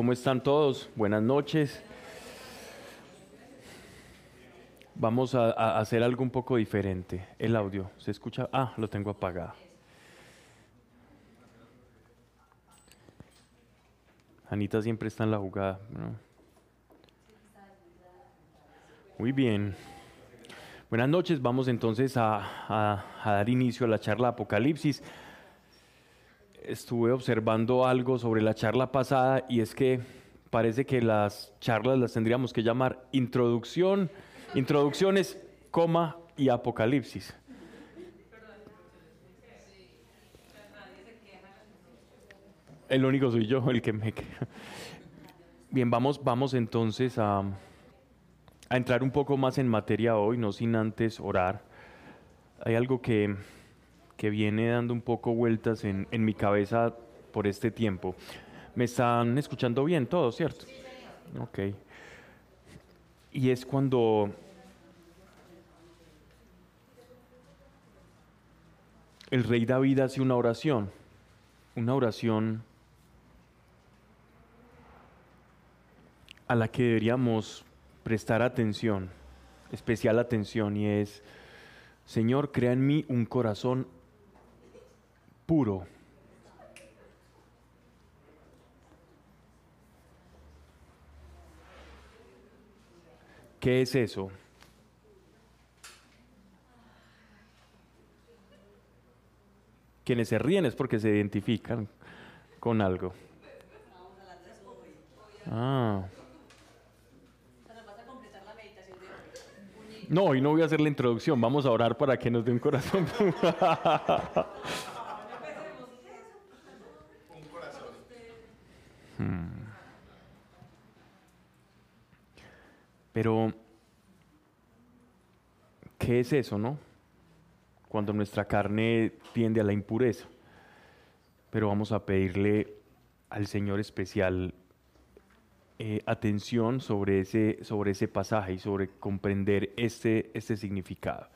¿Cómo están todos? Buenas noches. Vamos a, hacer algo un poco diferente. El audio, ¿se escucha? Ah, lo tengo apagado. Anita siempre está en la jugada. Muy bien. Buenas noches, vamos entonces a, a dar inicio a la charla Apocalipsis estuve observando algo sobre la charla pasada y es que parece que las charlas las tendríamos que llamar introducción, introducciones, coma y apocalipsis. El único soy yo el que me queja. Bien, vamos, vamos entonces a, a entrar un poco más en materia hoy, no sin antes orar. Hay algo que que viene dando un poco vueltas en, en mi cabeza por este tiempo. ¿Me están escuchando bien todo, cierto? Ok. Y es cuando el rey David hace una oración, una oración a la que deberíamos prestar atención, especial atención, y es, Señor, crea en mí un corazón puro. ¿Qué es eso? Quienes se ríen es porque se identifican con algo. Ah. No, hoy no voy a hacer la introducción. Vamos a orar para que nos dé un corazón. Pero, ¿qué es eso, no? Cuando nuestra carne tiende a la impureza. Pero vamos a pedirle al Señor especial eh, atención sobre ese, sobre ese pasaje y sobre comprender este, este significado.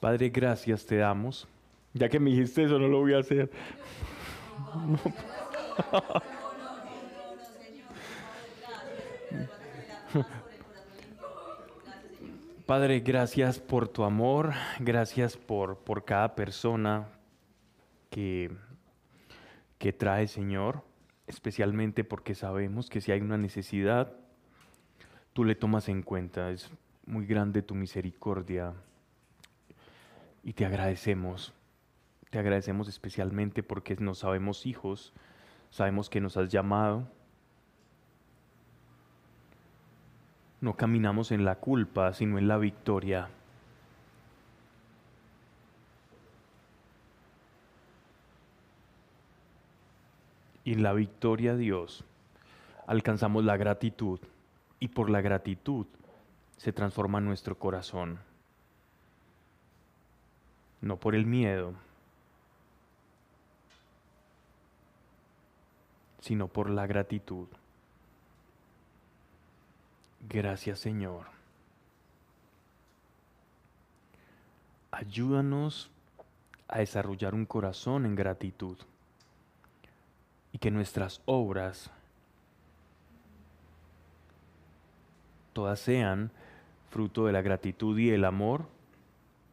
Padre, gracias te damos. Ya que me dijiste eso, no lo voy a hacer. Padre, gracias por tu amor, gracias por, por cada persona que, que trae, Señor, especialmente porque sabemos que si hay una necesidad, tú le tomas en cuenta. Es muy grande tu misericordia y te agradecemos. Te agradecemos especialmente porque nos sabemos hijos, sabemos que nos has llamado No caminamos en la culpa, sino en la victoria. Y en la victoria Dios alcanzamos la gratitud y por la gratitud se transforma nuestro corazón. No por el miedo, sino por la gratitud. Gracias Señor. Ayúdanos a desarrollar un corazón en gratitud y que nuestras obras todas sean fruto de la gratitud y el amor,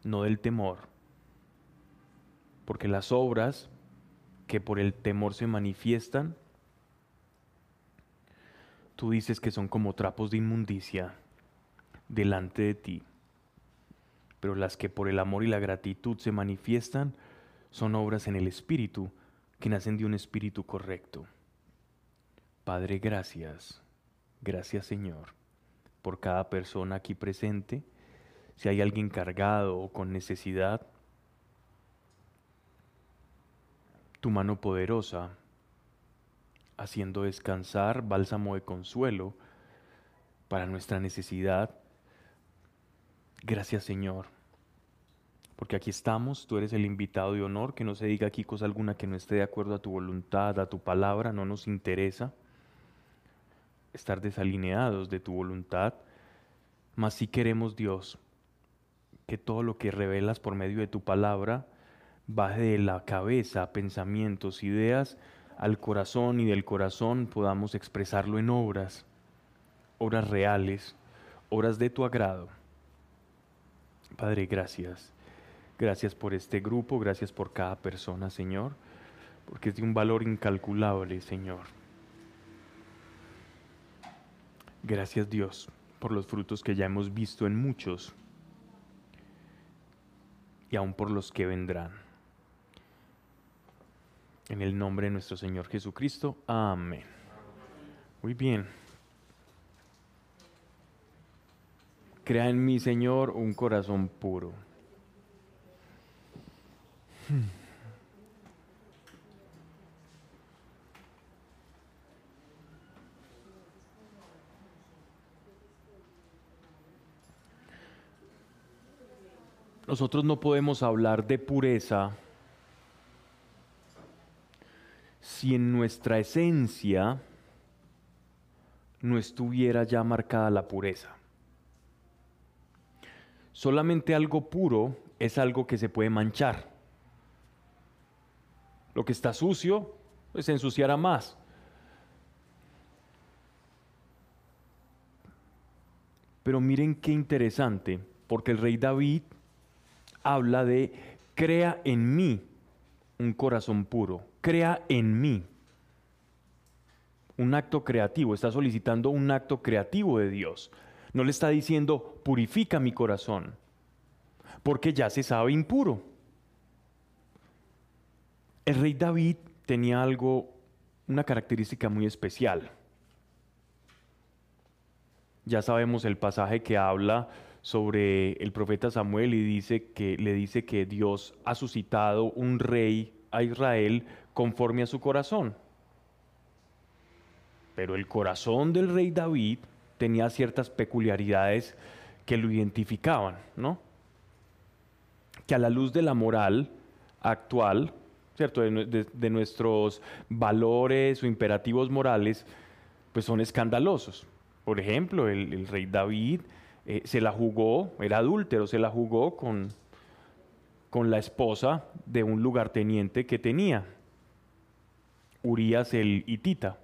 no del temor. Porque las obras que por el temor se manifiestan tú dices que son como trapos de inmundicia delante de ti, pero las que por el amor y la gratitud se manifiestan son obras en el Espíritu que nacen de un Espíritu correcto. Padre, gracias, gracias Señor, por cada persona aquí presente. Si hay alguien cargado o con necesidad, tu mano poderosa haciendo descansar bálsamo de consuelo para nuestra necesidad. Gracias Señor, porque aquí estamos, tú eres el invitado de honor, que no se diga aquí cosa alguna que no esté de acuerdo a tu voluntad, a tu palabra, no nos interesa estar desalineados de tu voluntad, mas si queremos Dios, que todo lo que revelas por medio de tu palabra baje de la cabeza, pensamientos, ideas, al corazón y del corazón podamos expresarlo en obras, obras reales, obras de tu agrado. Padre, gracias. Gracias por este grupo, gracias por cada persona, Señor, porque es de un valor incalculable, Señor. Gracias Dios por los frutos que ya hemos visto en muchos y aún por los que vendrán. En el nombre de nuestro Señor Jesucristo. Amén. Muy bien. Crea en mí, Señor, un corazón puro. Nosotros no podemos hablar de pureza si en nuestra esencia no estuviera ya marcada la pureza. Solamente algo puro es algo que se puede manchar. Lo que está sucio, pues se ensuciará más. Pero miren qué interesante, porque el rey David habla de crea en mí un corazón puro, crea en mí un acto creativo, está solicitando un acto creativo de Dios. No le está diciendo purifica mi corazón, porque ya se sabe impuro. El rey David tenía algo, una característica muy especial. Ya sabemos el pasaje que habla sobre el profeta Samuel y dice que le dice que Dios ha suscitado un rey a Israel conforme a su corazón. Pero el corazón del rey David tenía ciertas peculiaridades que lo identificaban, ¿no? Que a la luz de la moral actual, ¿cierto? De, nuestros valores o imperativos morales, pues son escandalosos. Por ejemplo, el rey David eh, se la jugó, era adúltero, se la jugó con, con la esposa de un lugarteniente que tenía, Urias el hitita.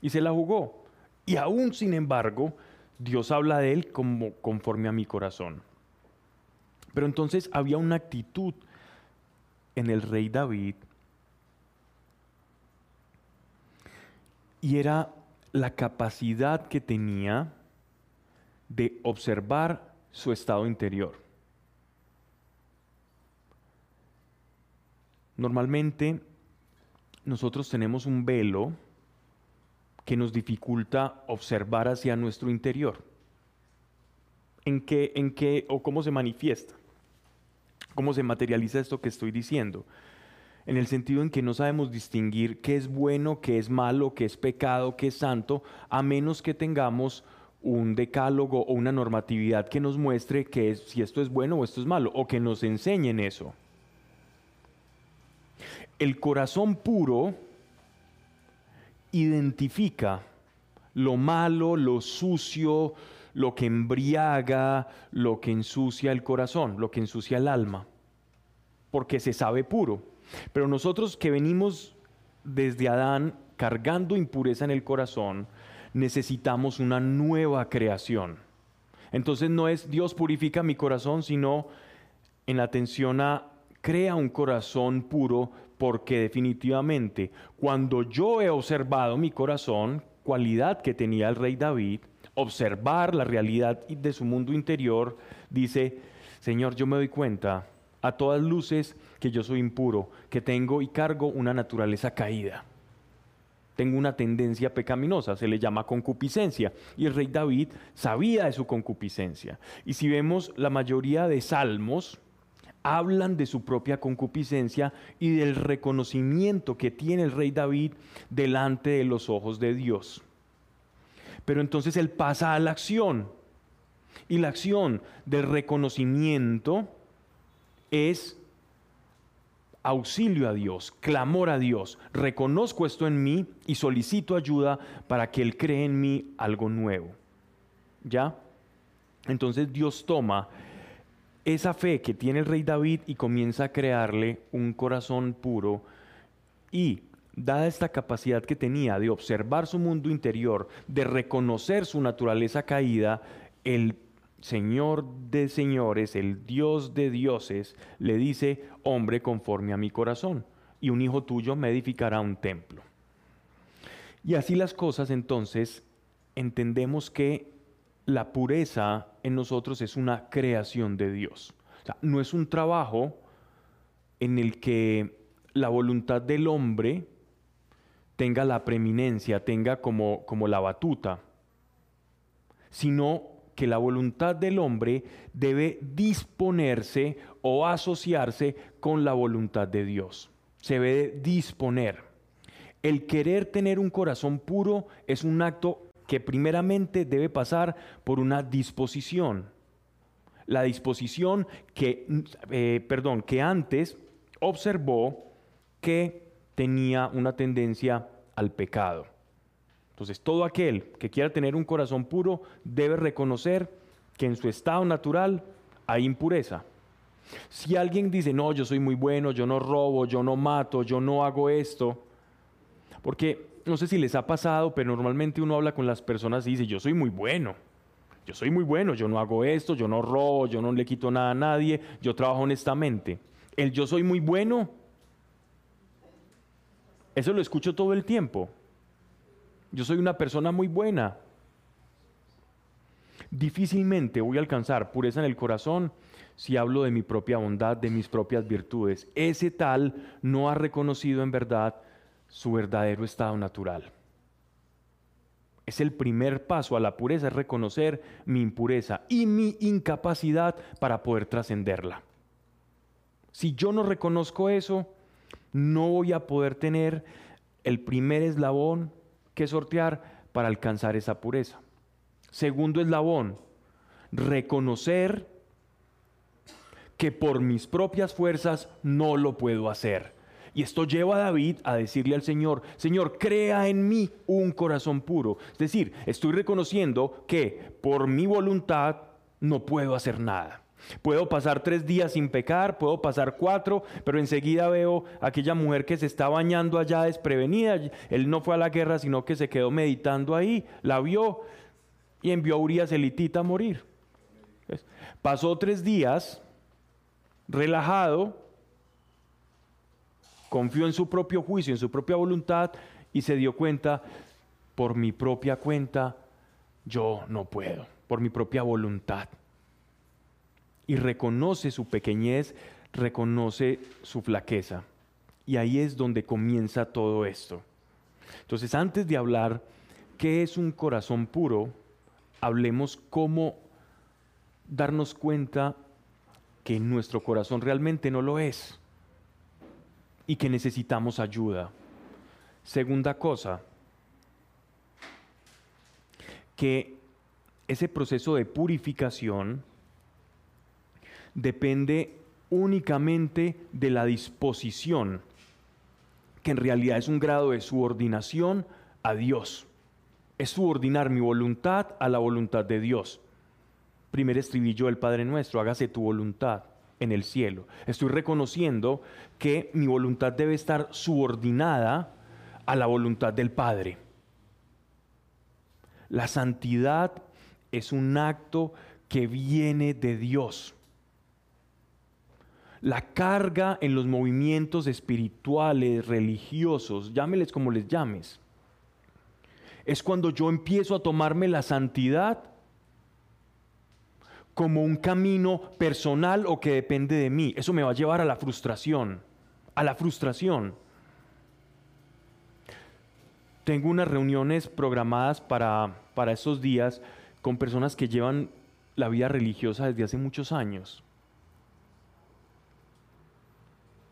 Y se la jugó. Y aún sin embargo, Dios habla de él como conforme a mi corazón. Pero entonces había una actitud en el rey David y era la capacidad que tenía de observar su estado interior. Normalmente nosotros tenemos un velo que nos dificulta observar hacia nuestro interior. ¿En qué, en qué o cómo se manifiesta? ¿Cómo se materializa esto que estoy diciendo? En el sentido en que no sabemos distinguir qué es bueno, qué es malo, qué es pecado, qué es santo, a menos que tengamos un decálogo o una normatividad que nos muestre que si esto es bueno o esto es malo, o que nos enseñen eso. El corazón puro identifica lo malo, lo sucio, lo que embriaga, lo que ensucia el corazón, lo que ensucia el alma, porque se sabe puro. Pero nosotros que venimos desde Adán cargando impureza en el corazón, necesitamos una nueva creación. Entonces no es Dios purifica mi corazón, sino en atención a crea un corazón puro, porque definitivamente cuando yo he observado mi corazón, cualidad que tenía el rey David, observar la realidad de su mundo interior, dice, Señor, yo me doy cuenta a todas luces que yo soy impuro, que tengo y cargo una naturaleza caída tengo una tendencia pecaminosa, se le llama concupiscencia. Y el rey David sabía de su concupiscencia. Y si vemos la mayoría de salmos, hablan de su propia concupiscencia y del reconocimiento que tiene el rey David delante de los ojos de Dios. Pero entonces él pasa a la acción. Y la acción del reconocimiento es auxilio a Dios, clamor a Dios, reconozco esto en mí y solicito ayuda para que Él cree en mí algo nuevo. ¿Ya? Entonces Dios toma esa fe que tiene el rey David y comienza a crearle un corazón puro y dada esta capacidad que tenía de observar su mundo interior, de reconocer su naturaleza caída, el Señor de señores, el Dios de dioses, le dice, hombre conforme a mi corazón, y un hijo tuyo me edificará un templo. Y así las cosas entonces entendemos que la pureza en nosotros es una creación de Dios. no es un trabajo en el que la voluntad del hombre tenga la preeminencia, tenga como, como la batuta, sino que la voluntad del hombre debe disponerse o asociarse con la voluntad de Dios. Se debe disponer. El querer tener un corazón puro es un acto que primeramente debe pasar por una disposición. La disposición que, eh, perdón, que antes observó que tenía una tendencia al pecado. Entonces, todo aquel que quiera tener un corazón puro debe reconocer que en su estado natural hay impureza. Si alguien dice, no, yo soy muy bueno, yo no robo, yo no mato, yo no hago esto, porque no sé si les ha pasado, pero normalmente uno habla con las personas y dice, yo soy muy bueno, yo soy muy bueno, yo no hago esto, yo no robo, yo no le quito nada a nadie, yo trabajo honestamente. El yo soy muy bueno, eso lo escucho todo el tiempo. Yo soy una persona muy buena. Difícilmente voy a alcanzar pureza en el corazón si hablo de mi propia bondad, de mis propias virtudes. Ese tal no ha reconocido en verdad su verdadero estado natural. Es el primer paso a la pureza, es reconocer mi impureza y mi incapacidad para poder trascenderla. Si yo no reconozco eso, no voy a poder tener el primer eslabón que sortear para alcanzar esa pureza. Segundo eslabón, reconocer que por mis propias fuerzas no lo puedo hacer. Y esto lleva a David a decirle al Señor, Señor, crea en mí un corazón puro. Es decir, estoy reconociendo que por mi voluntad no puedo hacer nada. Puedo pasar tres días sin pecar, puedo pasar cuatro, pero enseguida veo aquella mujer que se está bañando allá desprevenida. Él no fue a la guerra, sino que se quedó meditando ahí, la vio y envió a Urias elitita a morir. Pasó tres días relajado, confió en su propio juicio, en su propia voluntad y se dio cuenta, por mi propia cuenta, yo no puedo, por mi propia voluntad y reconoce su pequeñez, reconoce su flaqueza. Y ahí es donde comienza todo esto. Entonces, antes de hablar qué es un corazón puro, hablemos cómo darnos cuenta que nuestro corazón realmente no lo es y que necesitamos ayuda. Segunda cosa, que ese proceso de purificación depende únicamente de la disposición, que en realidad es un grado de subordinación a Dios. Es subordinar mi voluntad a la voluntad de Dios. Primer estribillo del Padre Nuestro, hágase tu voluntad en el cielo. Estoy reconociendo que mi voluntad debe estar subordinada a la voluntad del Padre. La santidad es un acto que viene de Dios la carga en los movimientos espirituales, religiosos, llámeles como les llames, es cuando yo empiezo a tomarme la santidad como un camino personal o que depende de mí. Eso me va a llevar a la frustración, a la frustración. Tengo unas reuniones programadas para, para esos días con personas que llevan la vida religiosa desde hace muchos años.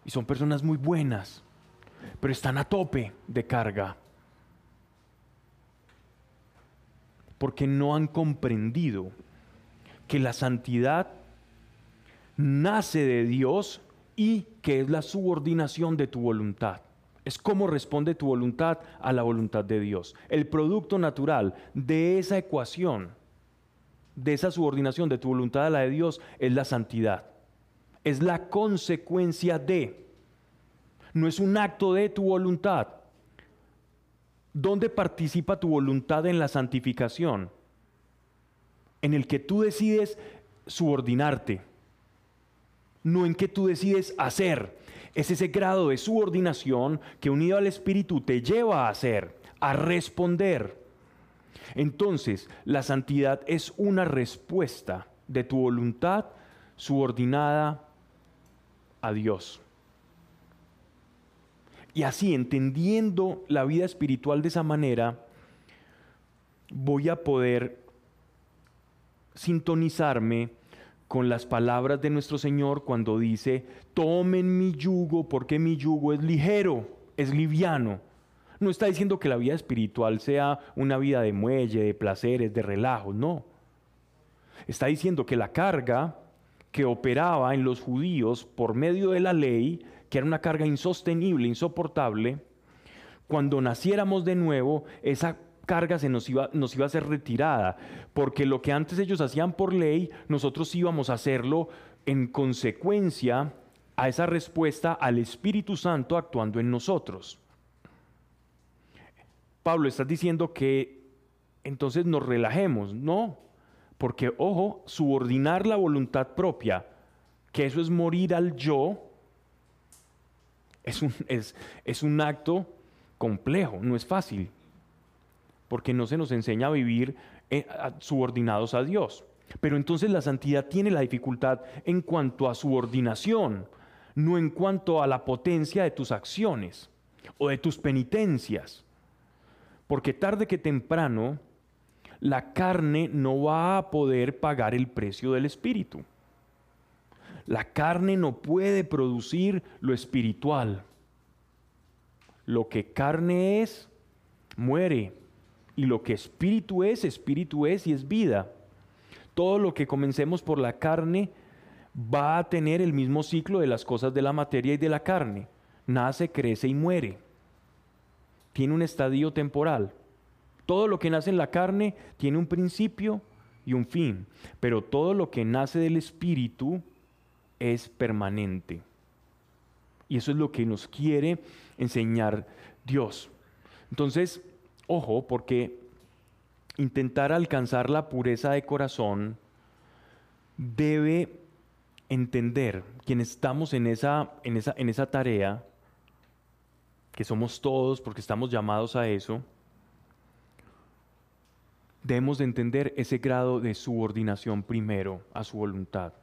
y son personas muy buenas, pero están a tope de carga. Porque no han comprendido que la santidad nace de Dios y que es la subordinación de tu voluntad. Es cómo responde tu voluntad a la voluntad de Dios. El producto natural de esa ecuación, de esa subordinación de tu voluntad a la de Dios, es la santidad es la consecuencia de, no es un acto de tu voluntad, ¿Dónde participa tu voluntad en la santificación? En el que tú decides subordinarte, no en que tú decides hacer. Es ese grado de subordinación que unido al Espíritu te lleva a hacer, a responder. Entonces, la santidad es una respuesta de tu voluntad subordinada a Dios. Y así, entendiendo la vida espiritual de esa manera, voy a poder sintonizarme con las palabras de nuestro Señor cuando dice, tomen mi yugo porque mi yugo es ligero, es liviano. No está diciendo que la vida espiritual sea una vida de muelle, de placeres, de relajo, no. Está diciendo que la carga que operaba en los judíos por medio de la ley, que era una carga insostenible, insoportable, cuando naciéramos de nuevo, esa carga se nos iba, nos iba a ser retirada, porque lo que antes ellos hacían por ley, nosotros íbamos a hacerlo en consecuencia a esa respuesta al Espíritu Santo actuando en nosotros. Pablo, estás diciendo que entonces nos relajemos, no, porque, ojo, subordinar la voluntad propia, que eso es morir al yo, es un, es, es un acto complejo, no es fácil, porque no se nos enseña a vivir eh, subordinados a Dios. Pero entonces la santidad tiene la dificultad en cuanto a subordinación, no en cuanto a la potencia de tus acciones o de tus penitencias. Porque tarde que temprano la carne no va a poder pagar el precio del espíritu. La carne no puede producir lo espiritual. Lo que carne es, muere. Y lo que espíritu es, espíritu es y es vida. Todo lo que comencemos por la carne va a tener el mismo ciclo de las cosas de la materia y de la carne. Nace, crece y muere. Tiene un estadio temporal. Todo lo que nace en la carne tiene un principio y un fin, pero todo lo que nace del Espíritu es permanente. Y eso es lo que nos quiere enseñar Dios. Entonces, ojo, porque intentar alcanzar la pureza de corazón debe entender quienes estamos en esa, en esa, en esa tarea, que somos todos porque estamos llamados a eso, debemos de entender ese grado de subordinación primero a su voluntad.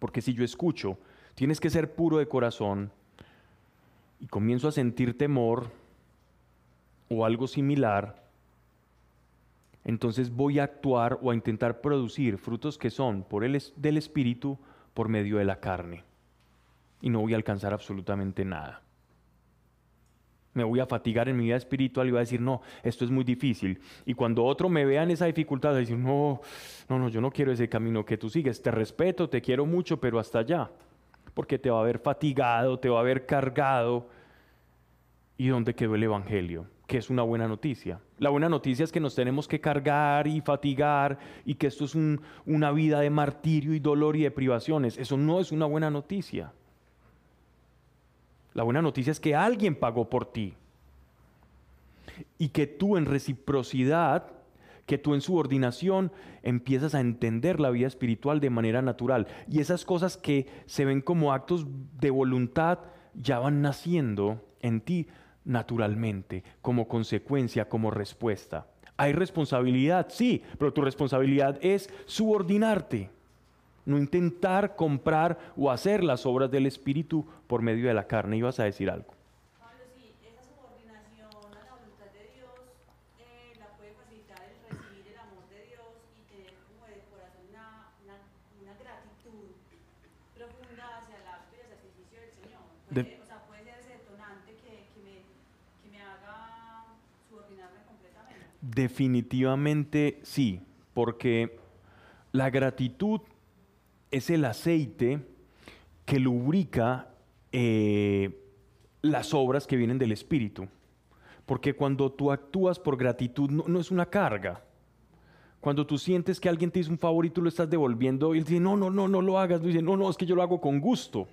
Porque si yo escucho, tienes que ser puro de corazón, y comienzo a sentir temor o algo similar, entonces voy a actuar o a intentar producir frutos que son por el del espíritu por medio de la carne. Y no voy a alcanzar absolutamente nada me voy a fatigar en mi vida espiritual y voy a decir, no, esto es muy difícil. Y cuando otro me vea en esa dificultad, va a decir, no, no, no, yo no quiero ese camino que tú sigues, te respeto, te quiero mucho, pero hasta allá. Porque te va a haber fatigado, te va a haber cargado. ¿Y dónde quedó el Evangelio? Que es una buena noticia. La buena noticia es que nos tenemos que cargar y fatigar y que esto es una vida de martirio y dolor y de privaciones. Eso no es una buena noticia. La buena noticia es que alguien pagó por ti. Y que tú en reciprocidad, que tú en subordinación empiezas a entender la vida espiritual de manera natural. Y esas cosas que se ven como actos de voluntad ya van naciendo en ti naturalmente, como consecuencia, como respuesta. Hay responsabilidad, sí, pero tu responsabilidad es subordinarte no intentar comprar o hacer las obras del Espíritu por medio de la carne. Ibas a decir algo. Pablo, sí, esa subordinación a la voluntad de Dios eh, la puede facilitar el recibir el amor de Dios y tener como de corazón una, una, una gratitud profunda hacia el acto y el sacrificio del Señor. Puede, o sea, puede ser ese detonante que, que, me, que me haga subordinarme completamente. Definitivamente sí, porque la gratitud es el aceite que lubrica eh, las obras que vienen del Espíritu. Porque cuando tú actúas por gratitud no, es una carga. Cuando tú sientes que alguien te hizo un favor y tú lo estás devolviendo, y él dice, no, no, no, no lo hagas. dice, no, no, es que yo lo hago con gusto.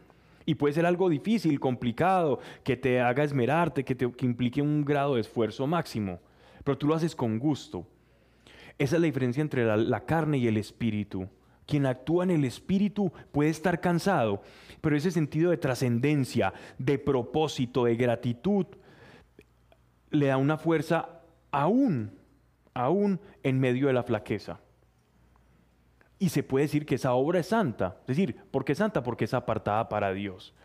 Y puede ser algo difícil, complicado, que te haga esmerarte, que, te, que implique un grado de esfuerzo máximo, pero tú lo haces con gusto. Esa es la diferencia entre la, carne y el espíritu. Quien actúa en el espíritu puede estar cansado, pero ese sentido de trascendencia, de propósito, de gratitud, le da una fuerza aún, aún en medio de la flaqueza. Y se puede decir que esa obra es santa. Es decir, ¿por qué es santa? Porque es apartada para Dios.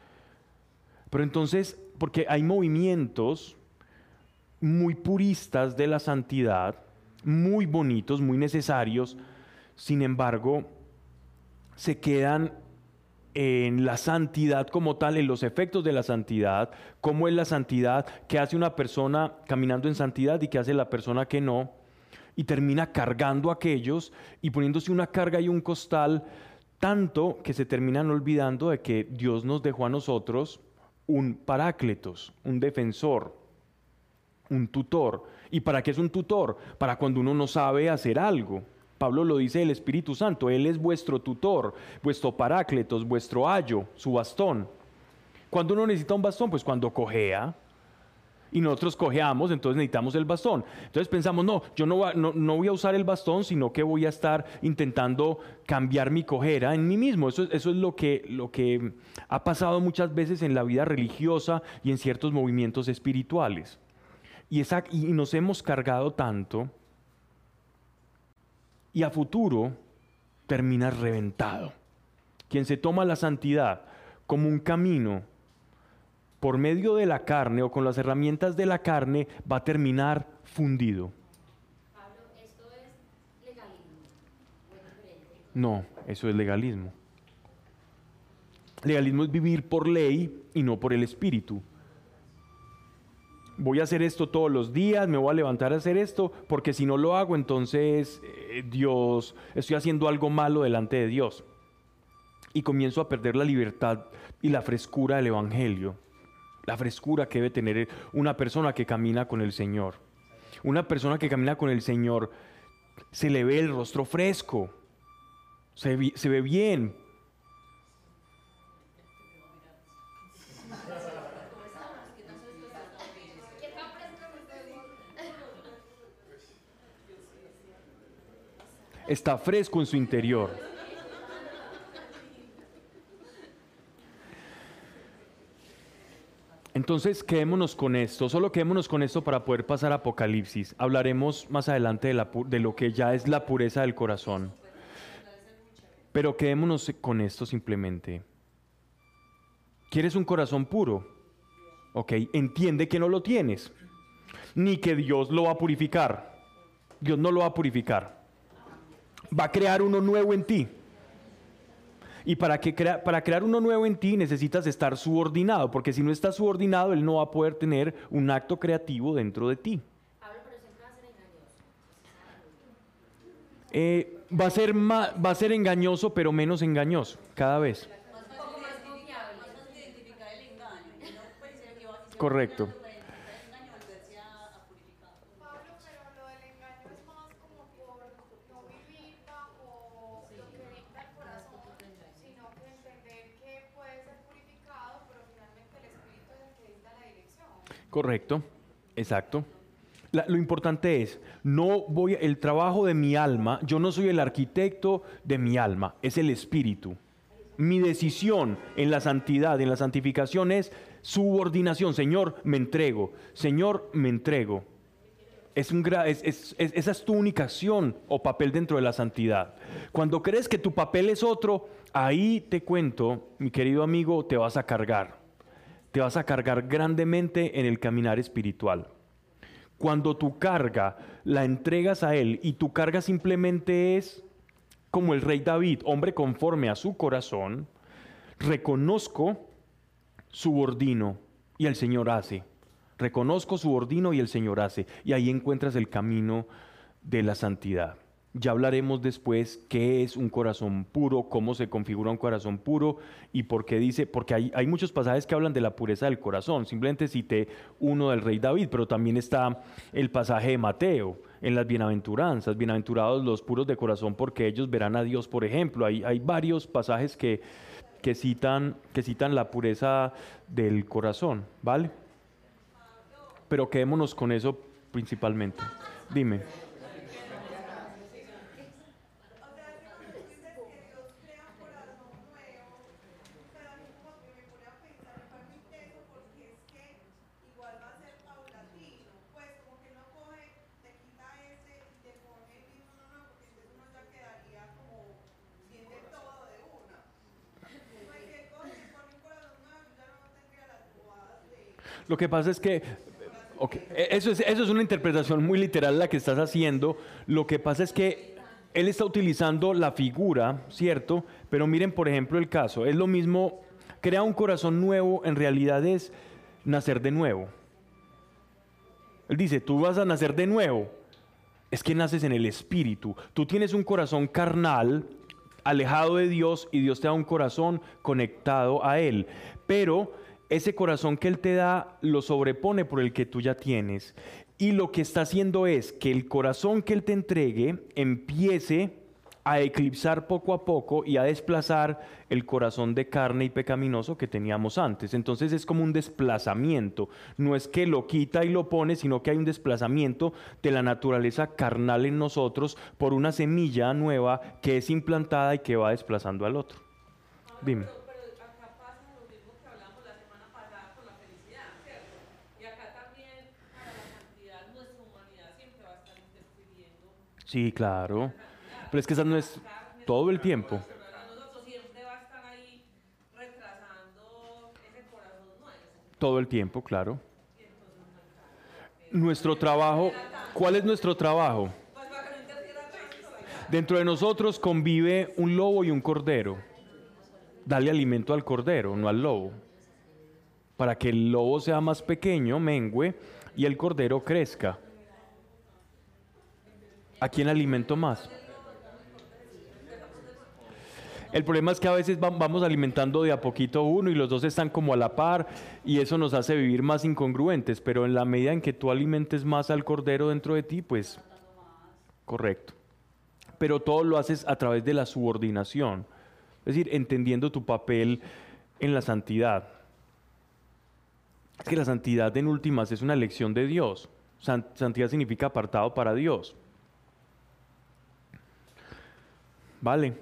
Pero entonces, porque hay movimientos muy puristas de la santidad, muy bonitos, muy necesarios, sin embargo, se quedan en la santidad como tal, en los efectos de la santidad, cómo es la santidad, qué hace una persona caminando en santidad y qué hace la persona que no, y termina cargando a aquellos y poniéndose una carga y un costal, tanto que se terminan olvidando de que Dios nos dejó a nosotros un parácletos, un defensor, un tutor. ¿Y para qué es un tutor? Para cuando uno no sabe hacer algo. Pablo lo dice el Espíritu Santo, Él es vuestro tutor, vuestro parácletos, vuestro ayo, su bastón. Cuando uno necesita un bastón, pues cuando cojea, y nosotros cojeamos, entonces necesitamos el bastón. Entonces pensamos, no, yo no, no, voy a usar el bastón, sino que voy a estar intentando cambiar mi cojera en mí mismo. Eso, eso es lo que, lo que ha pasado muchas veces en la vida religiosa y en ciertos movimientos espirituales. Y, esa, y nos hemos cargado tanto y a futuro termina reventado. Quien se toma la santidad como un camino por medio de la carne o con las herramientas de la carne va a terminar fundido. Pablo, ¿esto es legalismo? No, eso es legalismo. Legalismo es vivir por ley y no por el espíritu voy a hacer esto todos los días, me voy a levantar a hacer esto, porque si no lo hago, entonces eh, Dios, estoy haciendo algo malo delante de Dios. Y comienzo a perder la libertad y la frescura del Evangelio. La frescura que debe tener una persona que camina con el Señor. Una persona que camina con el Señor se le ve el rostro fresco, se, se ve bien, está fresco en su interior. Entonces, quedémonos con esto, solo quedémonos con esto para poder pasar a Apocalipsis. Hablaremos más adelante de, lo que ya es la pureza del corazón. Pero quedémonos con esto simplemente. ¿Quieres un corazón puro? Ok, entiende que no lo tienes, ni que Dios lo va a purificar. Dios no lo va a purificar va a crear uno nuevo en ti. Y para, que crea, para crear uno nuevo en ti necesitas estar subordinado, porque si no estás subordinado, Él no va a poder tener un acto creativo dentro de ti. Eh, va, a ser va a ser engañoso, pero menos engañoso cada vez. Correcto. Correcto, exacto. lo importante es, no voy, el trabajo de mi alma, yo no soy el arquitecto de mi alma, es el espíritu. Mi decisión en la santidad, en la santificación es subordinación. Señor, me entrego. Señor, me entrego. Es un, es, esa es tu única acción o papel dentro de la santidad. Cuando crees que tu papel es otro, ahí te cuento, mi querido amigo, te vas a cargar te vas a cargar grandemente en el caminar espiritual. Cuando tu carga la entregas a Él y tu carga simplemente es como el rey David, hombre conforme a su corazón, reconozco, subordino y el Señor hace. Reconozco, subordino y el Señor hace. Y ahí encuentras el camino de la santidad. Ya hablaremos después qué es un corazón puro, cómo se configura un corazón puro y por qué dice, porque hay, hay, muchos pasajes que hablan de la pureza del corazón. Simplemente cité uno del rey David, pero también está el pasaje de Mateo en las bienaventuranzas. Bienaventurados los puros de corazón porque ellos verán a Dios, por ejemplo. Hay, hay varios pasajes que, que citan, que citan la pureza del corazón, ¿vale? Pero quedémonos con eso principalmente. Dime. O sea, que cuando tú dices que Dios crea un corazón nuevo, o sea, a mí como que me pone a pensar, me parece muy teso porque es que igual va a ser paulatino, pues como que no coge, te quita ese y te pone el mismo uno nuevo, porque entonces uno ya quedaría como siente todo de una. Pues que coge, te pone un corazón nuevo, yo ya no tendría las bobadas de... Lo que pasa es que, e- eso es, eso es una interpretación muy literal la que estás haciendo. Lo que pasa es que él está utilizando la figura, ¿cierto? Pero miren, por ejemplo, el caso. Es lo mismo, crear un corazón nuevo en realidad es nacer de nuevo. Él dice, tú vas a nacer de nuevo. Es que naces en el espíritu. Tú tienes un corazón carnal, alejado de Dios, y Dios te da un corazón conectado a Él. Pero ese corazón que Él te da lo sobrepone por el que tú ya tienes. Y lo que está haciendo es que el corazón que Él te entregue empiece a eclipsar poco a poco y a desplazar el corazón de carne y pecaminoso que teníamos antes. Entonces es como un desplazamiento. No es que lo quita y lo pone, sino que hay un desplazamiento de la naturaleza carnal en nosotros por una semilla nueva que es implantada y que va desplazando al otro. Dime. Pero, pero acá pasa lo mismo que hablamos la semana pasada con la felicidad, ¿cierto? Y acá también, para la santidad, nuestra humanidad siempre va a estar interfiriendo. Sí, claro. Pero es que esa no es todo el tiempo. Todo el tiempo, claro. Nuestro trabajo, ¿cuál es nuestro trabajo? Dentro de nosotros convive un lobo y un cordero. Dale alimento al cordero, no al lobo. Para que el lobo sea más pequeño, mengüe, y el cordero crezca. ¿A quién alimento más? El problema es que a veces va- vamos alimentando de a poquito uno y los dos están como a la par y eso nos hace vivir más incongruentes, pero en la medida en que tú alimentes más al cordero dentro de ti, pues correcto. Pero todo lo haces a través de la subordinación, es decir, entendiendo tu papel en la santidad. Es que la santidad en últimas es una elección de Dios. San- Santidad significa apartado para Dios. Vale.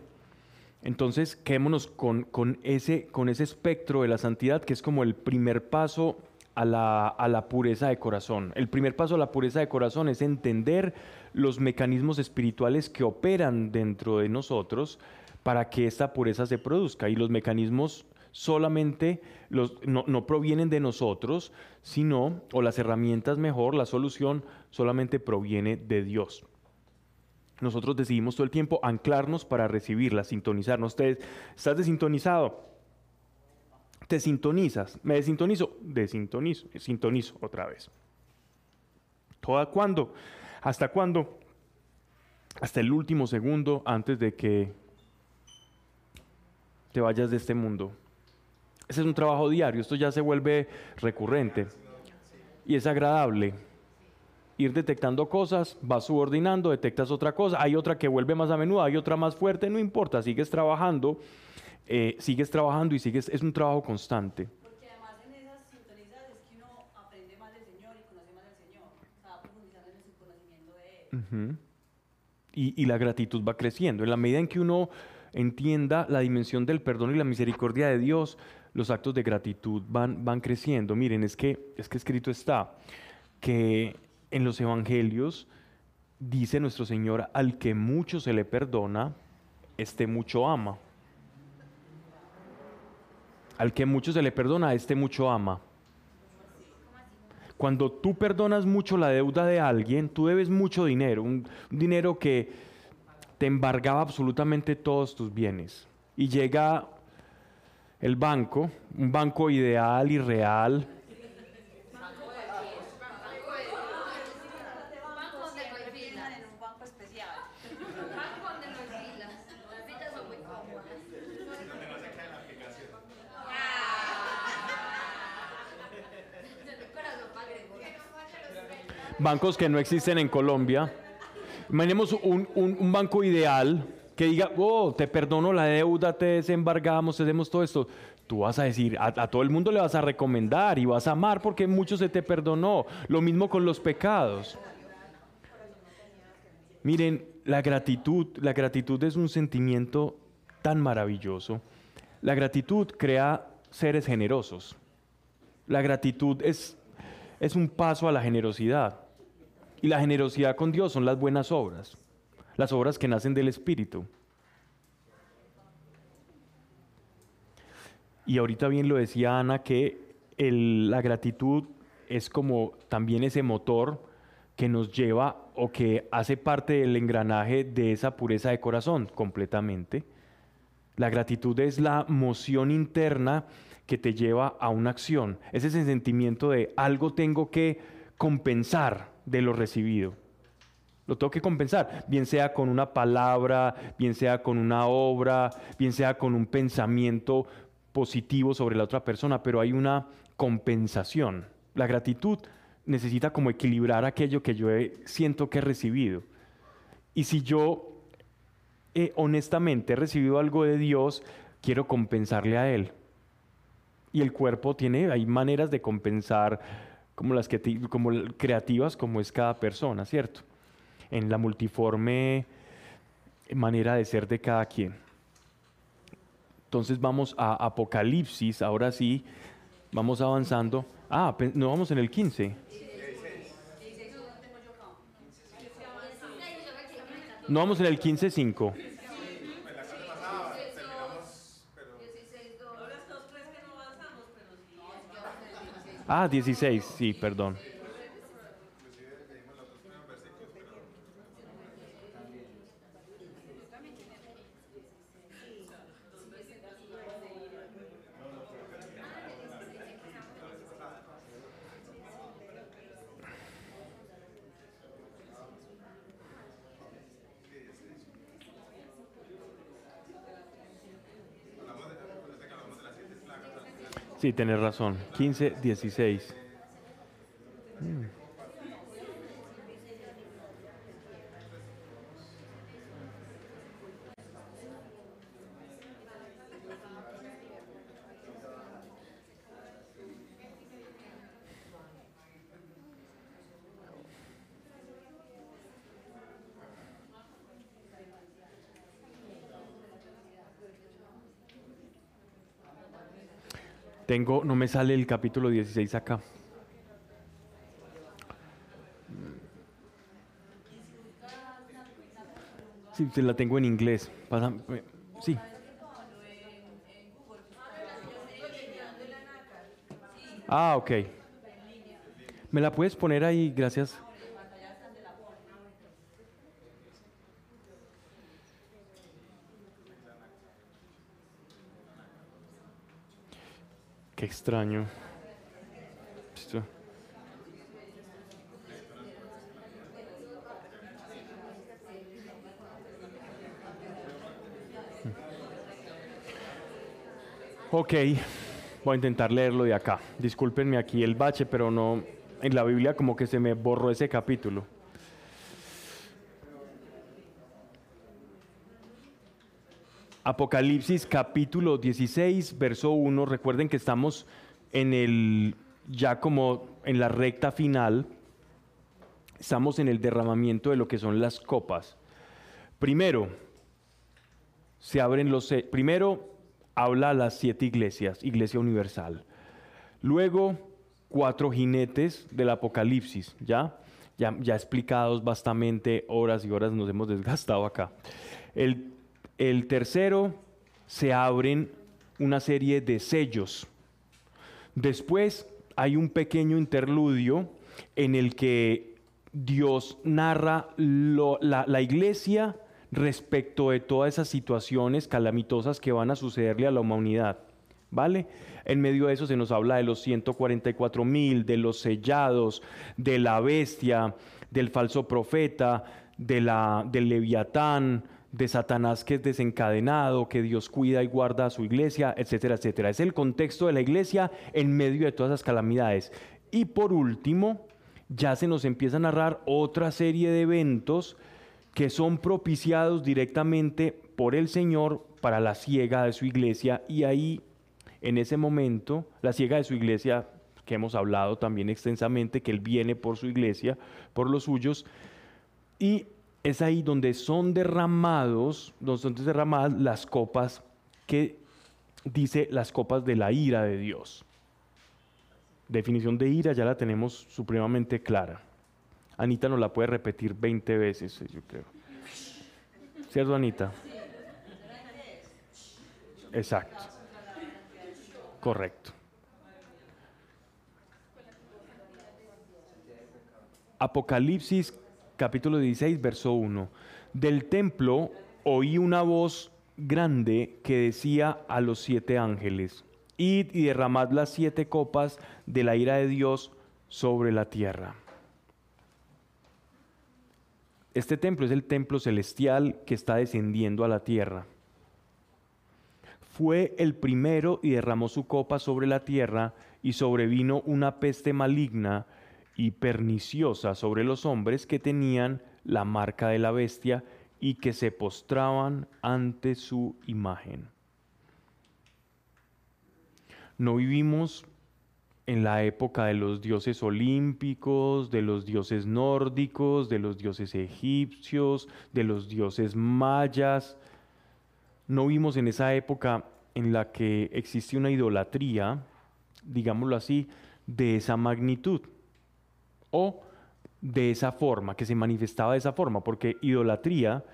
Entonces, quedémonos con, con ese, con ese espectro de la santidad que es como el primer paso a la, a la pureza de corazón. El primer paso a la pureza de corazón es entender los mecanismos espirituales que operan dentro de nosotros para que esta pureza se produzca. Y los mecanismos solamente los, no, no provienen de nosotros, sino, o las herramientas mejor, la solución solamente proviene de Dios. Nosotros decidimos todo el tiempo anclarnos para recibirla, sintonizarnos. ¿Estás desintonizado? Te sintonizas. ¿Me desintonizo? Desintonizo. Sintonizo otra vez. ¿Toda cuándo? ¿Hasta cuándo? Hasta el último segundo antes de que te vayas de este mundo. Ese es un trabajo diario. Esto ya se vuelve recurrente. Y es agradable ir detectando cosas, vas subordinando, detectas otra cosa, hay otra que vuelve más a menudo, hay otra más fuerte, no importa, sigues trabajando, eh, sigues trabajando y sigues, es un trabajo constante. Porque además en esas sintonizadas es que uno aprende más del Señor y conoce más del Señor. O sea, va profundizando en su conocimiento de Él. Ujú. y, y la gratitud va creciendo. En la medida en que uno entienda la dimensión del perdón y la misericordia de Dios, los actos de gratitud van, van creciendo. Miren, es que, es que escrito está que en los evangelios dice nuestro Señor, al que mucho se le perdona, este mucho ama. Al que mucho se le perdona, este mucho ama. Cuando tú perdonas mucho la deuda de alguien, tú debes mucho dinero, un, dinero que te embargaba absolutamente todos tus bienes. Y llega el banco, un banco ideal y real, Banco donde no hay Piensan filas. en un banco especial. Banco donde no hay filas. Las filas son muy cómodas. El corazón magre. Bancos que no existen en Colombia. Imaginemos un, banco ideal que diga, oh, te perdono la deuda, te desembargamos, hacemos todo esto. Tú vas a decir, a, a todo el mundo le vas a recomendar y vas a amar porque mucho se te perdonó. Lo mismo con los pecados. Miren, la gratitud, la gratitud es un sentimiento tan maravilloso. La gratitud crea seres generosos. La gratitud es, es un paso a la generosidad. Y la generosidad con Dios son las buenas obras, las obras que nacen del Espíritu. Y ahorita bien lo decía Ana que la gratitud es como también ese motor que nos lleva o que hace parte del engranaje de esa pureza de corazón completamente. La gratitud es la moción interna que te lleva a una acción. Es ese sentimiento de algo tengo que compensar de lo recibido. Lo tengo que compensar, bien sea con una palabra, bien sea con una obra, bien sea con un pensamiento positivo sobre la otra persona, pero hay una compensación. La gratitud necesita como equilibrar aquello que yo siento que he recibido. Y si yo eh, honestamente he recibido algo de Dios, quiero compensarle a Él. Y el cuerpo tiene, hay maneras de compensar como las que, como creativas como es cada persona, ¿cierto? En la multiforme manera de ser de cada quien. Entonces vamos a Apocalipsis, ahora sí, vamos avanzando. Ah, no vamos en el 15. No vamos en el 15.5. Ah, 16, sí, perdón. Sí, tenés razón. 15, Tengo, no me sale el capítulo 16 acá. Sí, se la tengo en inglés. Pasa- eh, sí. Ah, ok. ¿Me la puedes poner ahí? Gracias. Qué extraño. Esto- Ok, voy a intentar leerlo de acá. Discúlpenme aquí el bache, pero no. En la Biblia como que se me borró ese capítulo. Apocalipsis capítulo 16, verso 1. Recuerden que estamos en el ya como en la recta final. Estamos en el derramamiento de lo que son las copas. Primero, se abren los primero habla a las siete iglesias, Iglesia Universal. Luego, cuatro jinetes del Apocalipsis, ¿ya? Ya, ya explicados bastante, horas y horas nos hemos desgastado acá. El, el tercero, se abren una serie de sellos. Después hay un pequeño interludio en el que Dios narra la, la iglesia respecto de todas esas situaciones calamitosas que van a sucederle a la humanidad. ¿Vale? En medio de eso se nos habla de los 144 mil, de los sellados, de la bestia, del falso profeta, de la, del leviatán, de Satanás que es desencadenado, que Dios cuida y guarda a su iglesia, etcétera, etcétera. Es el contexto de la iglesia en medio de todas esas calamidades. Y por último, ya se nos empieza a narrar otra serie de eventos que son propiciados directamente por el Señor para la ciega de su iglesia y ahí, en ese momento, la ciega de su iglesia, que hemos hablado también extensamente, que Él viene por su iglesia, por los suyos, y es ahí donde son derramados, donde son derramadas las copas que dice las copas de la ira de Dios. Definición de ira ya la tenemos supremamente clara. Anita nos la puede repetir 20 veces, yo creo. ¿Cierto, Anita? Exacto. Correcto. Apocalipsis capítulo 16, verso 1. Del templo oí una voz grande que decía a los siete ángeles, id y derramad las siete copas de la ira de Dios sobre la tierra. Este templo es el templo celestial que está descendiendo a la tierra. Fue el primero y derramó su copa sobre la tierra y sobrevino una peste maligna y perniciosa sobre los hombres que tenían la marca de la bestia y que se postraban ante su imagen. No vivimos en la época de los dioses olímpicos, de los dioses nórdicos, de los dioses egipcios, de los dioses mayas. No vimos en esa época en la que existe una idolatría, digámoslo así, de esa magnitud o de esa forma, que se manifestaba de esa forma, porque idolatría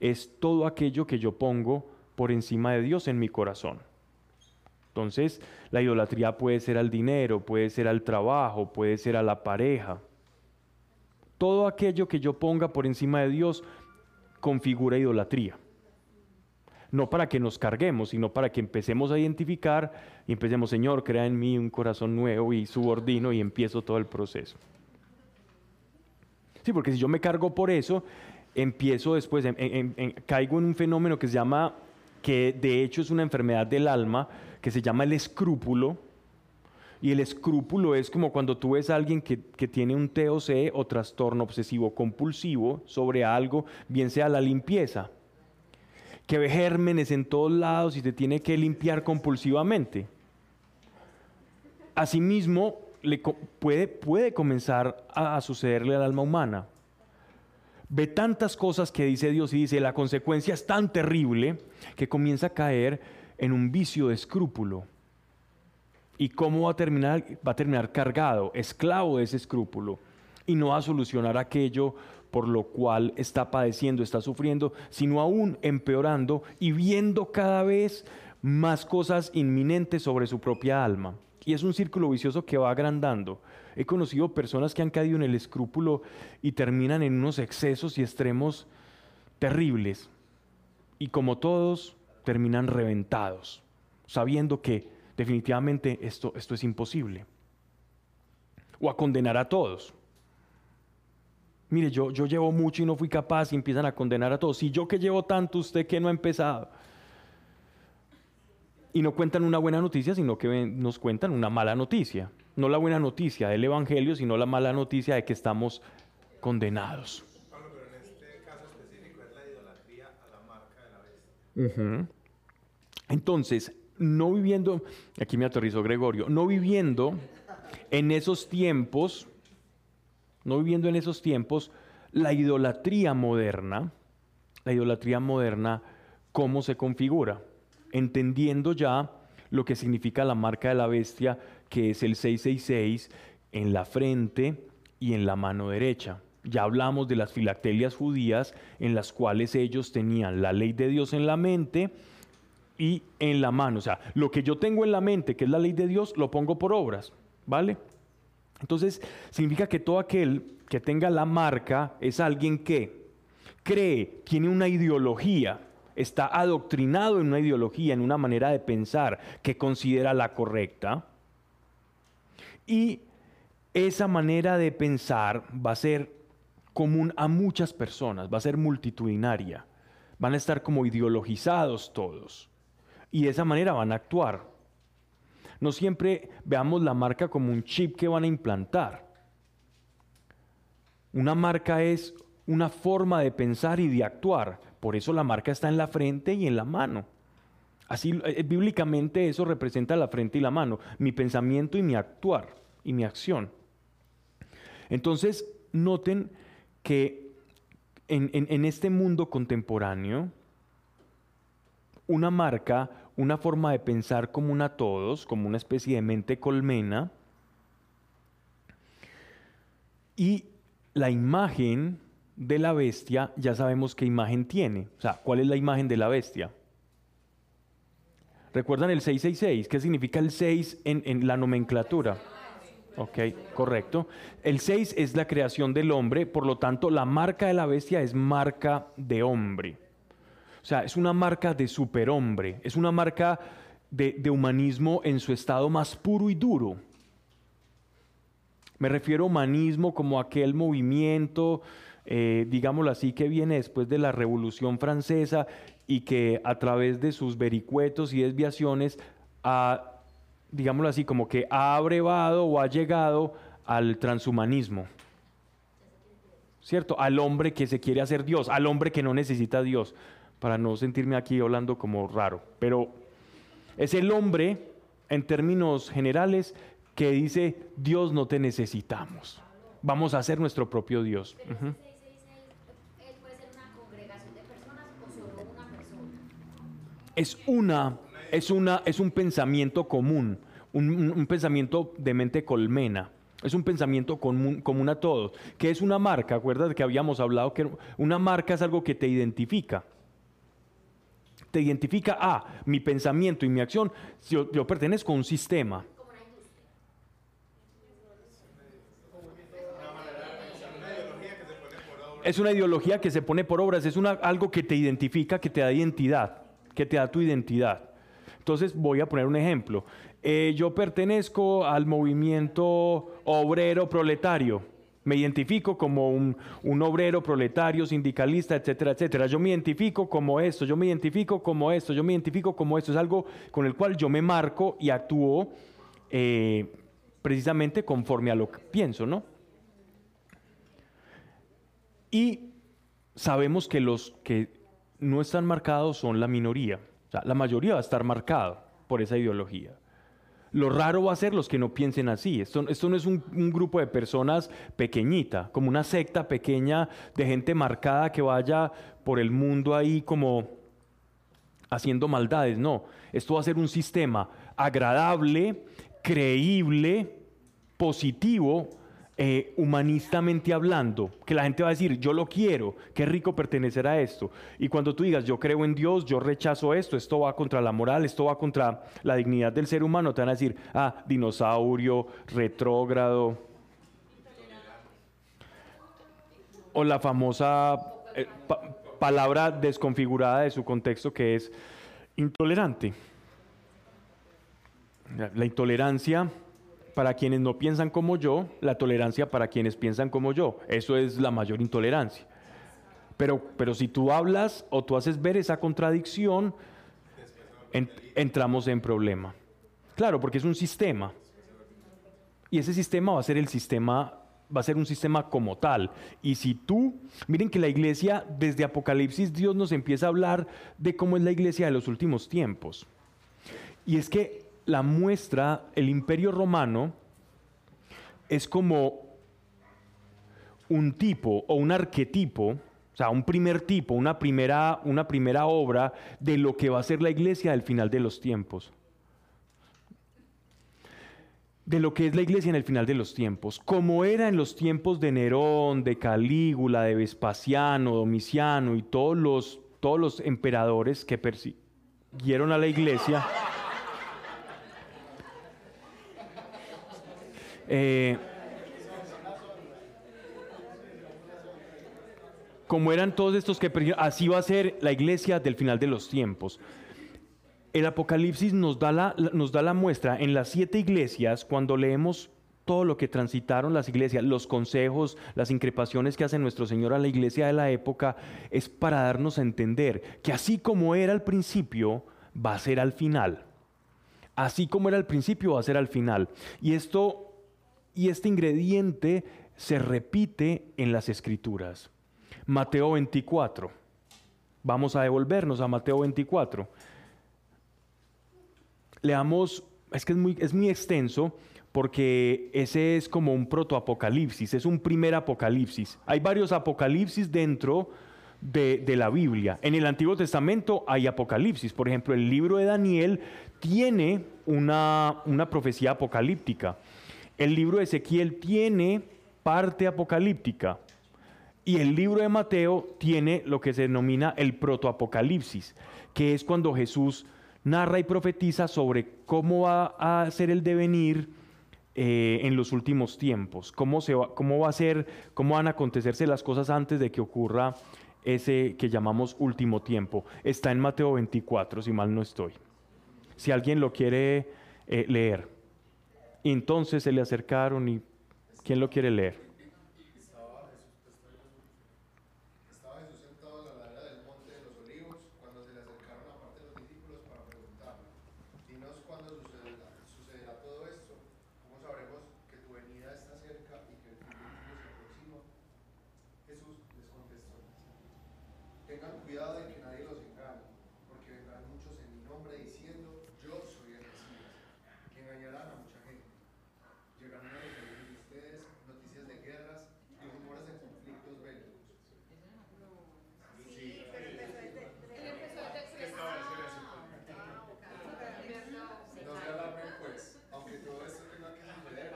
es todo aquello que yo pongo por encima de Dios en mi corazón. Entonces, la idolatría puede ser al dinero, puede ser al trabajo, puede ser a la pareja. Todo aquello que yo ponga por encima de Dios configura idolatría. No para que nos carguemos, sino para que empecemos a identificar y empecemos, Señor, crea en mí un corazón nuevo y subordino y empiezo todo el proceso. Sí, porque si yo me cargo por eso, empiezo después, caigo en un fenómeno que se llama, que de hecho es una enfermedad del alma, que se llama el escrúpulo. Y el escrúpulo es como cuando tú ves a alguien que, que tiene un TOC o trastorno obsesivo compulsivo sobre algo, bien sea la limpieza, que ve gérmenes en todos lados y se tiene que limpiar compulsivamente. Asimismo, puede, puede comenzar a sucederle al alma humana. Ve tantas cosas que dice Dios y dice, la consecuencia es tan terrible que comienza a caer en un vicio de escrúpulo. ¿Y cómo va a terminar? Va a terminar cargado, esclavo de ese escrúpulo. Y no va a solucionar aquello por lo cual está padeciendo, está sufriendo, sino aún empeorando y viendo cada vez más cosas inminentes sobre su propia alma. Y es un círculo vicioso que va agrandando. He conocido personas que han caído en el escrúpulo y terminan en unos excesos y extremos terribles. Y como todos, terminan reventados, sabiendo que definitivamente esto, esto es imposible. O a condenar a todos. Mire, yo, yo llevo mucho y no fui capaz y empiezan a condenar a todos. Si yo que llevo tanto, usted que no ha empezado. Y no cuentan una buena noticia, sino que nos cuentan una mala noticia. No la buena noticia del Evangelio, sino la mala noticia de que estamos condenados. Pablo, pero en este caso específico es la idolatría a la marca de la bestia. Entonces, no viviendo, aquí me aterrizó Gregorio, no viviendo en esos tiempos, no viviendo en esos tiempos, la idolatría moderna, la idolatría moderna, ¿cómo se configura? Entendiendo ya lo que significa la marca de la bestia, que es el 666, en la frente y en la mano derecha. Ya hablamos de las filactelias judías en las cuales ellos tenían la ley de Dios en la mente y en la mano. O sea, lo que yo tengo en la mente, que es la ley de Dios, lo pongo por obras, ¿vale? Entonces, significa que todo aquel que tenga la marca es alguien que cree, tiene una ideología, está adoctrinado en una ideología, en una manera de pensar que considera la correcta. Y esa manera de pensar va a ser común a muchas personas, va a ser multitudinaria. Van a estar como ideologizados todos. Y de esa manera van a actuar. No siempre veamos la marca como un chip que van a implantar. Una marca es una forma de pensar y de actuar. Por eso la marca está en la frente y en la mano. Así, eh, bíblicamente eso representa la frente y la mano, mi pensamiento y mi actuar y mi acción. Entonces, noten que en, en este mundo contemporáneo, una marca, una forma de pensar común a todos, como una especie de mente colmena, y la imagen de la bestia, ya sabemos qué imagen tiene. O sea, ¿cuál es la imagen de la bestia? ¿Recuerdan el 666? ¿Qué significa el 6 en, la nomenclatura? Ok, correcto. El 6 es la creación del hombre, por lo tanto la marca de la bestia es marca de hombre. O sea, es una marca de superhombre, es una marca de, de humanismo en su estado más puro y duro. Me refiero a humanismo como aquel movimiento, eh, digámoslo así, que viene después de la Revolución Francesa y que a través de sus vericuetos y desviaciones ha, digámoslo así, como que ha abrevado o ha llegado al transhumanismo. ¿Cierto? Al hombre que se quiere hacer Dios, al hombre que no necesita Dios, para no sentirme aquí hablando como raro. Pero es el hombre, en términos generales, que dice, Dios no te necesitamos. Vamos a ser nuestro propio Dios. ese 666 él puede ser una congregación de personas o solo una persona. Es una, es una, es un pensamiento común, un, pensamiento de mente colmena. Es un pensamiento común, común a todos. que es una marca? Acuérdate que habíamos hablado que una marca es algo que te identifica. Te identifica a mi pensamiento y mi acción. Yo, yo pertenezco a un sistema. Es una ideología que se pone por obras, es una, algo que te identifica, que te da identidad, que te da tu identidad. Entonces voy a poner un ejemplo. Eh, yo pertenezco al movimiento obrero proletario. Me identifico como un, un obrero proletario, sindicalista, etcétera, etcétera. Yo me identifico como esto, yo me identifico como esto, yo me identifico como esto. Es algo con el cual yo me marco y actúo eh, precisamente conforme a lo que pienso, ¿no? Y sabemos que los que no están marcados son la minoría. O sea, la mayoría va a estar marcado por esa ideología. Lo raro va a ser los que no piensen así. Esto, no es un grupo de personas pequeñita, como una secta pequeña de gente marcada que vaya por el mundo ahí como haciendo maldades. No, esto va a ser un sistema agradable, creíble, positivo, eh, humanistamente hablando, que la gente va a decir, yo lo quiero, qué rico pertenecer a esto. Y cuando tú digas, yo creo en Dios, yo rechazo esto, esto va contra la moral, esto va contra la dignidad del ser humano, te van a decir, ah, dinosaurio, retrógrado. O la famosa eh, pa- palabra desconfigurada de su contexto que es intolerante. La intolerancia para quienes no piensan como yo, la tolerancia para quienes piensan como yo. Eso es la mayor intolerancia. Pero, pero si tú hablas o tú haces ver esa contradicción, en- entramos en problema. Claro, porque es un sistema. Y ese sistema va a ser el sistema, va a ser un sistema como tal. Y si tú, miren que la iglesia, desde Apocalipsis, Dios nos empieza a hablar de cómo es la iglesia de los últimos tiempos. Y es que la muestra, el imperio romano, es como un tipo o un arquetipo, o sea, un primer tipo, una primera, una primera obra de lo que va a ser la iglesia al final de los tiempos. De lo que es la iglesia en el final de los tiempos. Como era en los tiempos de Nerón, de Calígula, de Vespasiano, Domiciano y todos los, todos los emperadores que persiguieron a la iglesia. Eh, como eran todos estos que así va a ser la iglesia del final de los tiempos. El Apocalipsis nos da la- nos da la muestra en las siete iglesias, cuando leemos todo lo que transitaron las iglesias, los consejos, las increpaciones que hace nuestro Señor a la iglesia de la época, es para darnos a entender que así como era al principio, va a ser al final. Así como era al principio, va a ser al final. Y esto, y este ingrediente se repite en las escrituras. Mateo 24. Vamos a devolvernos a Mateo 24. Leamos, es que es muy, extenso porque ese es como un protoapocalipsis, es un primer apocalipsis. Hay varios apocalipsis dentro de, la Biblia. En el Antiguo Testamento hay apocalipsis. Por ejemplo, el libro de Daniel tiene una profecía apocalíptica. El libro de Ezequiel tiene parte apocalíptica. Y el libro de Mateo tiene lo que se denomina el protoapocalipsis, que es cuando Jesús narra y profetiza sobre cómo va a ser el devenir eh, en los últimos tiempos, cómo, se va, cómo va a ser, cómo van a acontecerse las cosas antes de que ocurra ese que llamamos último tiempo. Está en Mateo 24, si mal no estoy. Si alguien lo quiere eh, leer. Entonces se le acercaron y ¿quién lo quiere leer? Jesús, estaba Jesús sentado en la ladera del monte de los olivos cuando se le acercaron aparte los discípulos para preguntarle, dinos cuándo sucederá, sucederá todo esto, cómo sabremos que tu venida está cerca y que el fin del mundo se aproxima. Jesús les contestó, tengan cuidado de que nadie los engañe, porque vendrán muchos en mi nombre diciendo, yo soy el Mesías, que engañarán a mucha gente. Llegarán a los oídos de ustedes noticias de guerras y rumores de conflictos bélicos. Sí, no se alarmen pues, aunque todo esto tenga que suceder,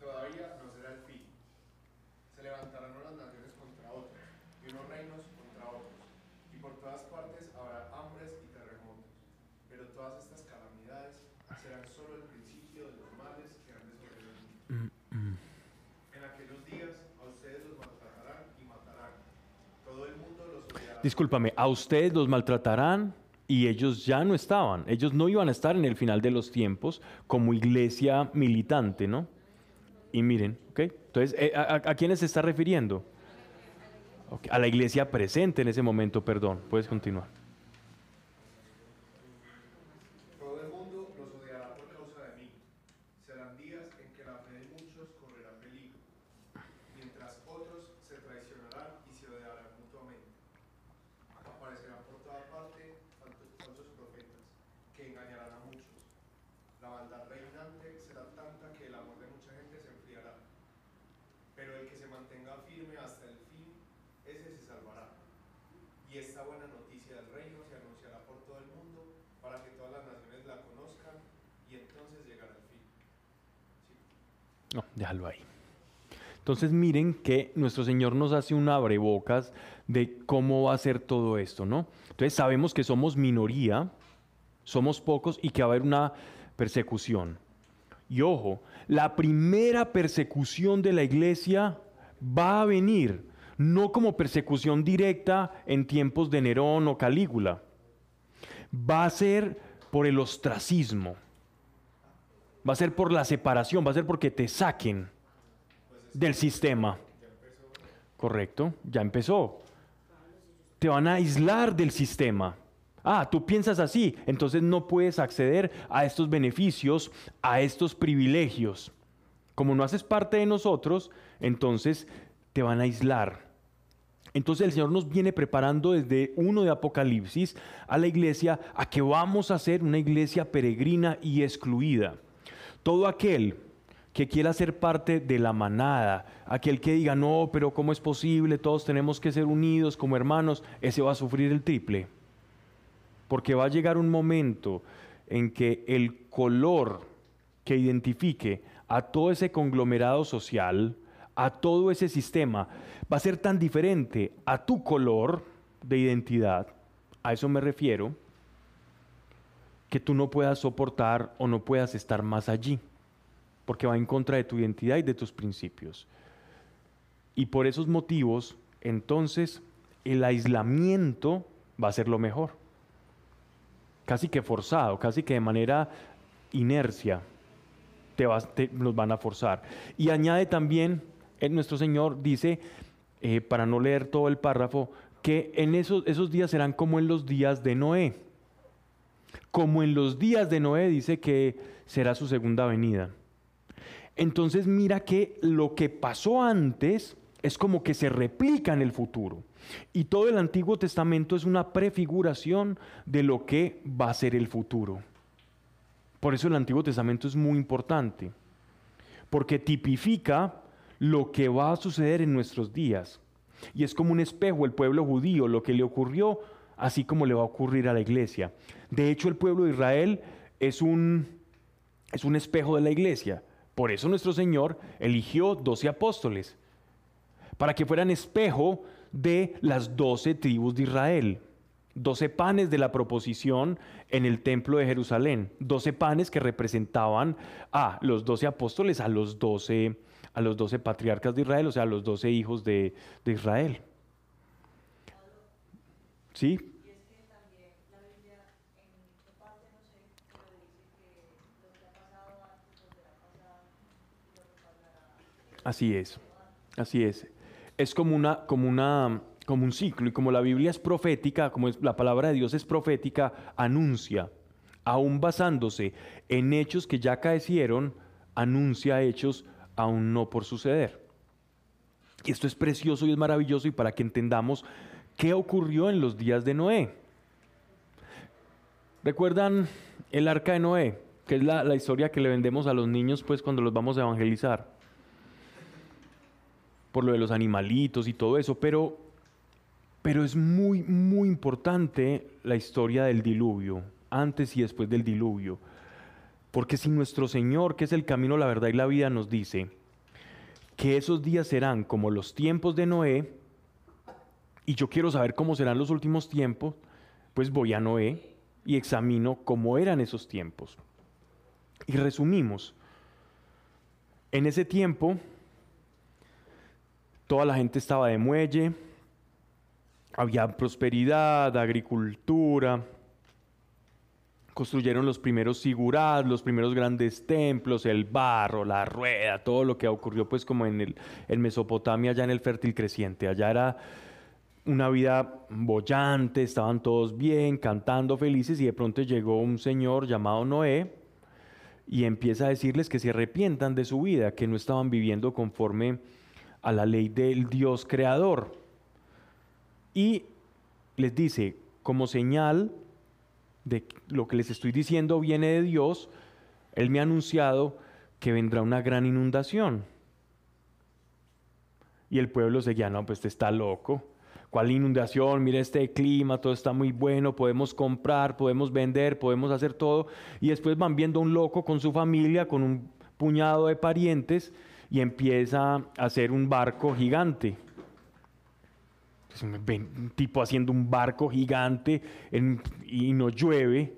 todavía no será el fin. Se levantarán unas naciones contra otras y unos reinos contra otros, y por todas partes habrá hambres y terremotos. Pero todas estas calamidades serán solo el principio de los males que han de sobrevenir. En aquellos días a ustedes los maltratarán y matarán. Todo el mundo los odiará. Discúlpame, a ustedes los maltratarán y ellos ya no estaban. Ellos no iban a estar en el final de los tiempos como iglesia militante, ¿no? Y miren, ¿ok? Entonces, eh, ¿a, a, se está refiriendo? A la iglesia presente en ese momento, perdón. Puedes continuar. Todo el mundo los odiará por causa de mí. Serán días en que la fe de muchos correrá peligro, mientras otros se traicionarán y se odiarán mutuamente. Aparecerán por toda parte falsos falsos profetas, que engañarán a muchos. La maldad reinante será tanta que el amor de mucha gente se enfriará. Pero el que se mantenga firme hasta el fin, ese se salvará. Y esta buena noticia del reino se anunciará por todo el mundo para que todas las naciones la conozcan y entonces llegará el fin. Sí. No, déjalo ahí. Entonces miren que nuestro Señor nos hace un abrebocas de cómo va a ser todo esto, ¿no? Entonces sabemos que somos minoría, somos pocos y que va a haber una persecución. Y ojo, la primera persecución de la iglesia va a venir no como persecución directa en tiempos de Nerón o Calígula, va a ser por el ostracismo, va a ser por la separación, va a ser porque te saquen del sistema. Correcto, ya empezó. Te van a aislar del sistema. Ah, tú piensas así, entonces no puedes acceder a estos beneficios, a estos privilegios. Como no haces parte de nosotros, entonces te van a aislar. Entonces el Señor nos viene preparando desde uno de Apocalipsis a la iglesia a que vamos a ser una iglesia peregrina y excluida. Todo aquel que quiera ser parte de la manada, aquel que diga, no, pero ¿cómo es posible? Todos tenemos que ser unidos como hermanos, ese va a sufrir el triple. Porque va a llegar un momento en que el color que identifique a todo ese conglomerado social, a todo ese sistema, va a ser tan diferente a tu color de identidad, a eso me refiero, que tú no puedas soportar o no puedas estar más allí, porque va en contra de tu identidad y de tus principios. Y por esos motivos, entonces, el aislamiento va a ser lo mejor. Casi que forzado, casi que de manera inercia, te vas, nos van a forzar. Y añade también, el, nuestro Señor dice, eh, para no leer todo el párrafo, que en esos, esos días serán como en los días de Noé. Como en los días de Noé dice que será su segunda venida. Entonces mira que lo que pasó antes es como que se replica en el futuro. Y todo el Antiguo Testamento es una prefiguración de lo que va a ser el futuro. Por eso el Antiguo Testamento es muy importante, porque tipifica lo que va a suceder en nuestros días. Y es como un espejo el pueblo judío, lo que le ocurrió, así como le va a ocurrir a la iglesia. De hecho, el pueblo de Israel es un, es un espejo de la iglesia. Por eso nuestro Señor eligió doce apóstoles, para que fueran espejo de las doce tribus de Israel. Doce panes de la proposición en el templo de Jerusalén. Doce panes que representaban a los doce apóstoles, a los doce, a los doce patriarcas de Israel, o sea, a los doce hijos de, de Israel. ¿Sí? Así es, así es. Es como una, como una, como un ciclo y como la Biblia es profética, como es, la palabra de Dios es profética, anuncia, aún basándose en hechos que ya acaecieron, anuncia hechos aún no por suceder. Y esto es precioso y es maravilloso y para que entendamos qué ocurrió en los días de Noé. ¿Recuerdan el arca de Noé? Que es la, historia que le vendemos a los niños pues cuando los vamos a evangelizar por lo de los animalitos y todo eso, pero, pero es muy, muy importante la historia del diluvio, antes y después del diluvio. Porque si nuestro Señor, que es el camino, la verdad y la vida, nos dice que esos días serán como los tiempos de Noé, y yo quiero saber cómo serán los últimos tiempos, pues voy a Noé y examino cómo eran esos tiempos. Y resumimos, en ese tiempo toda la gente estaba de muelle, había prosperidad, agricultura, construyeron los primeros sigurats, los primeros grandes templos, el barro, la rueda, todo lo que ocurrió pues como en, el, en Mesopotamia, allá en el fértil creciente. Allá era una vida bollante, estaban todos bien, cantando felices y de pronto llegó un señor llamado Noé y empieza a decirles que se arrepientan de su vida, que no estaban viviendo conforme a la ley del Dios creador. Y les dice, como señal de lo que les estoy diciendo viene de Dios, Él me ha anunciado que vendrá una gran inundación. Y el pueblo seguía, no, pues este está loco. ¿Cuál inundación? Mira este clima, todo está muy bueno, podemos comprar, podemos vender, podemos hacer todo. Y después van viendo un loco con su familia, con un puñado de parientes, y empieza a hacer un barco gigante. Un tipo haciendo un barco gigante y no llueve.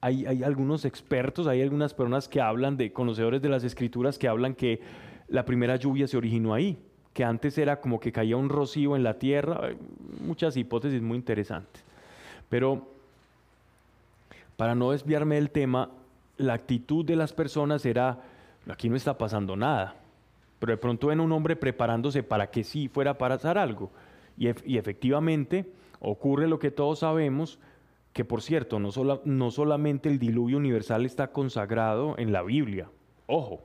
Hay, hay algunos expertos, hay algunas personas que hablan de conocedores de las escrituras que hablan que la primera lluvia se originó ahí, que antes era como que caía un rocío en la tierra. Hay muchas hipótesis muy interesantes. Pero para no desviarme del tema, la actitud de las personas era, aquí no está pasando nada, pero de pronto ven un hombre preparándose para que sí fuera a pasar algo. Y efectivamente ocurre lo que todos sabemos, que por cierto, no, sola- no solamente el diluvio universal está consagrado en la Biblia, ojo,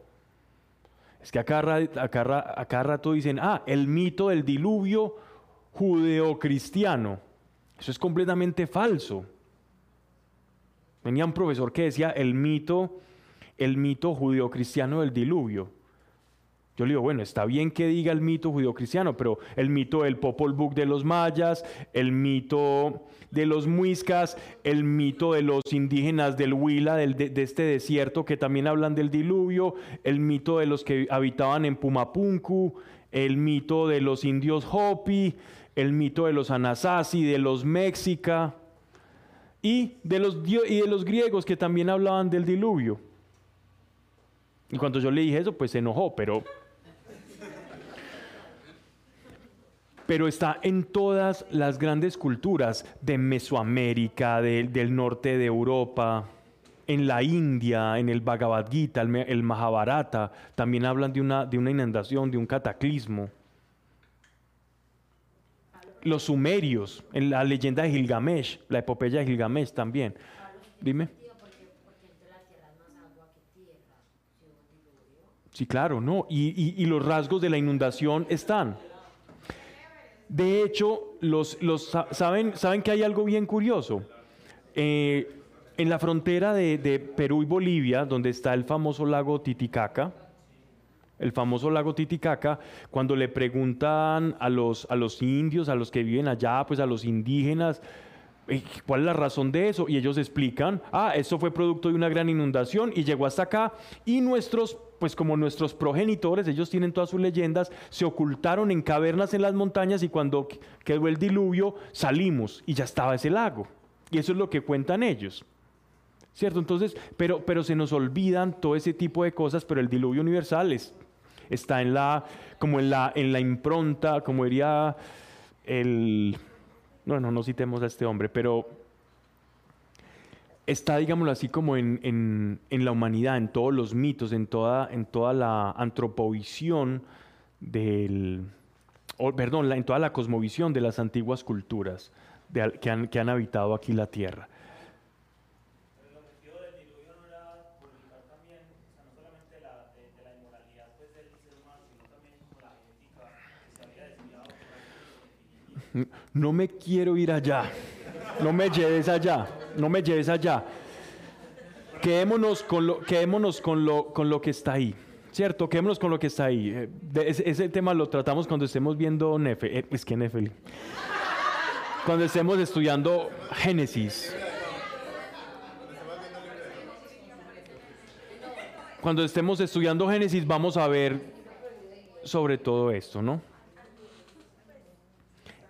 es que a cada, ra- a cada ra- a cada rato dicen, ah, el mito del diluvio judeocristiano. Eso es completamente falso. Venía un profesor que decía el mito, el mito judeocristiano del diluvio. Yo le digo, bueno, está bien que diga el mito judeocristiano, pero el mito del Popol Vuh de los mayas, el mito de los muiscas, el mito de los indígenas del Huila, del- de, de este desierto que también hablan del diluvio, el mito de los que habitaban en Pumapunku, el mito de los indios Hopi, el mito de los Anasazi, de los Mexica y de los, y de los griegos que también hablaban del diluvio. Y cuando yo le dije eso, pues se enojó, pero... Pero está en todas las grandes culturas de Mesoamérica, del- norte de Europa, en la India, en el Bhagavad Gita, el, Mahabharata, también hablan de una, inundación, de un cataclismo. Los sumerios, en la leyenda de Gilgamesh, la epopeya de Gilgamesh también. Dime. Sí, claro, no. Y los rasgos de la inundación están. De hecho, los, los, sa- ¿saben, ¿saben que hay algo bien curioso? Eh, en la frontera de, Perú y Bolivia, donde está el famoso lago Titicaca, el famoso lago Titicaca, cuando le preguntan a los, a los indios, a los que viven allá, pues a los indígenas, ¿cuál es la razón de eso? Y ellos explican, ah, esto fue producto de una gran inundación y llegó hasta acá y nuestros, pues como nuestros progenitores, ellos tienen todas sus leyendas, se ocultaron en cavernas en las montañas y cuando qu- quedó el diluvio salimos y ya estaba ese lago. Y eso es lo que cuentan ellos. ¿Cierto? Entonces, pero, pero se nos olvidan todo ese tipo de cosas, pero el diluvio universal es- está en la, como en la, en la impronta, como diría el, bueno, no citemos a este hombre, pero está, digámoslo así, como en, en- en la humanidad, en todos los mitos, en toda, en toda la antroprovisión del, perdón, la- en toda la cosmovisión de las antiguas culturas de que, han, que han habitado aquí la tierra. Pero el objetivo del diluvio no era purificar también, o sea, no solamente de la, de, de la inmoralidad del ser humano, sino también como la genética que se había desviado por algo que No me quiero ir allá. No me lleves allá. No me lleves allá. Quedémonos con lo, quedémonos con lo, con lo que está ahí. ¿Cierto? Quedémonos con lo que está ahí. Eh, ese, tema lo tratamos cuando estemos viendo Nefe. eh, es que Nefeli. Cuando estemos estudiando Génesis. Cuando estemos estudiando Génesis vamos a ver sobre todo esto, ¿no?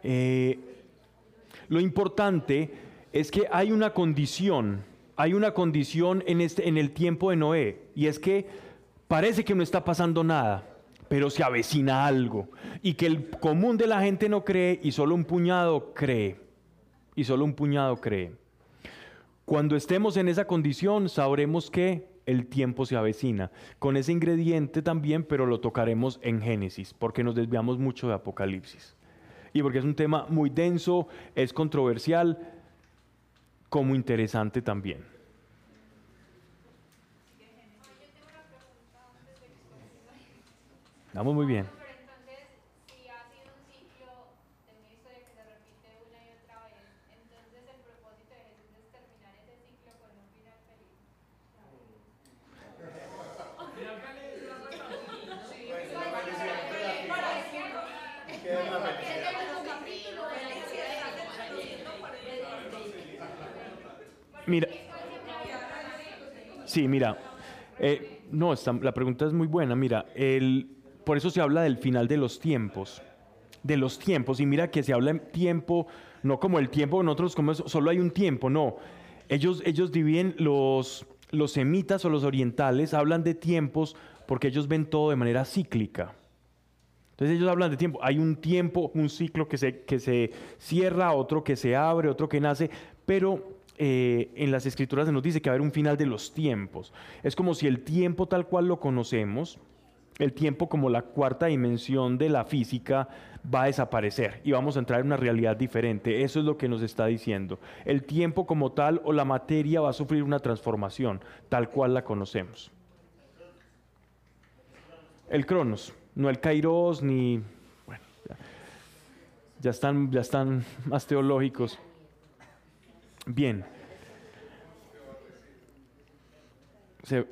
Eh, lo importante es que hay una condición, hay una condición en, este, en el tiempo de Noé, y es que parece que no está pasando nada, pero se avecina algo, y que el común de la gente no cree y solo un puñado cree, y solo un puñado cree. Cuando estemos en esa condición, sabremos que el tiempo se avecina. Con ese ingrediente también, pero lo tocaremos en Génesis, porque nos desviamos mucho de Apocalipsis. Y porque es un tema muy denso, es controversial, como interesante también. Vamos muy bien. Pero entonces, si ha sido un ciclo de una historia que se repite una y otra vez, entonces el propósito de Jesús es terminar ese ciclo con un final feliz. Mira. Sí, mira. eh, no, está- la pregunta es muy buena. Mira, el, por eso se habla del final de los tiempos. De los tiempos. Y mira que se habla en tiempo, no como el tiempo, nosotros como es- solo hay un tiempo, no. Ellos, ellos dividen los, los semitas o los orientales, hablan de tiempos porque ellos ven todo de manera cíclica. Entonces ellos hablan de tiempo. Hay un tiempo, un ciclo que se, que se cierra, otro que se abre, otro que nace, pero eh, en las escrituras se nos dice que va a haber un final de los tiempos. Es como si el tiempo tal cual lo conocemos, el tiempo como la cuarta dimensión de la física va a desaparecer y vamos a entrar en una realidad diferente. Eso es lo que nos está diciendo. El tiempo como tal o la materia va a sufrir una transformación tal cual la conocemos. El Cronos, no el Kairos ni... Bueno, ya, están, ya están más teológicos. Bien. Se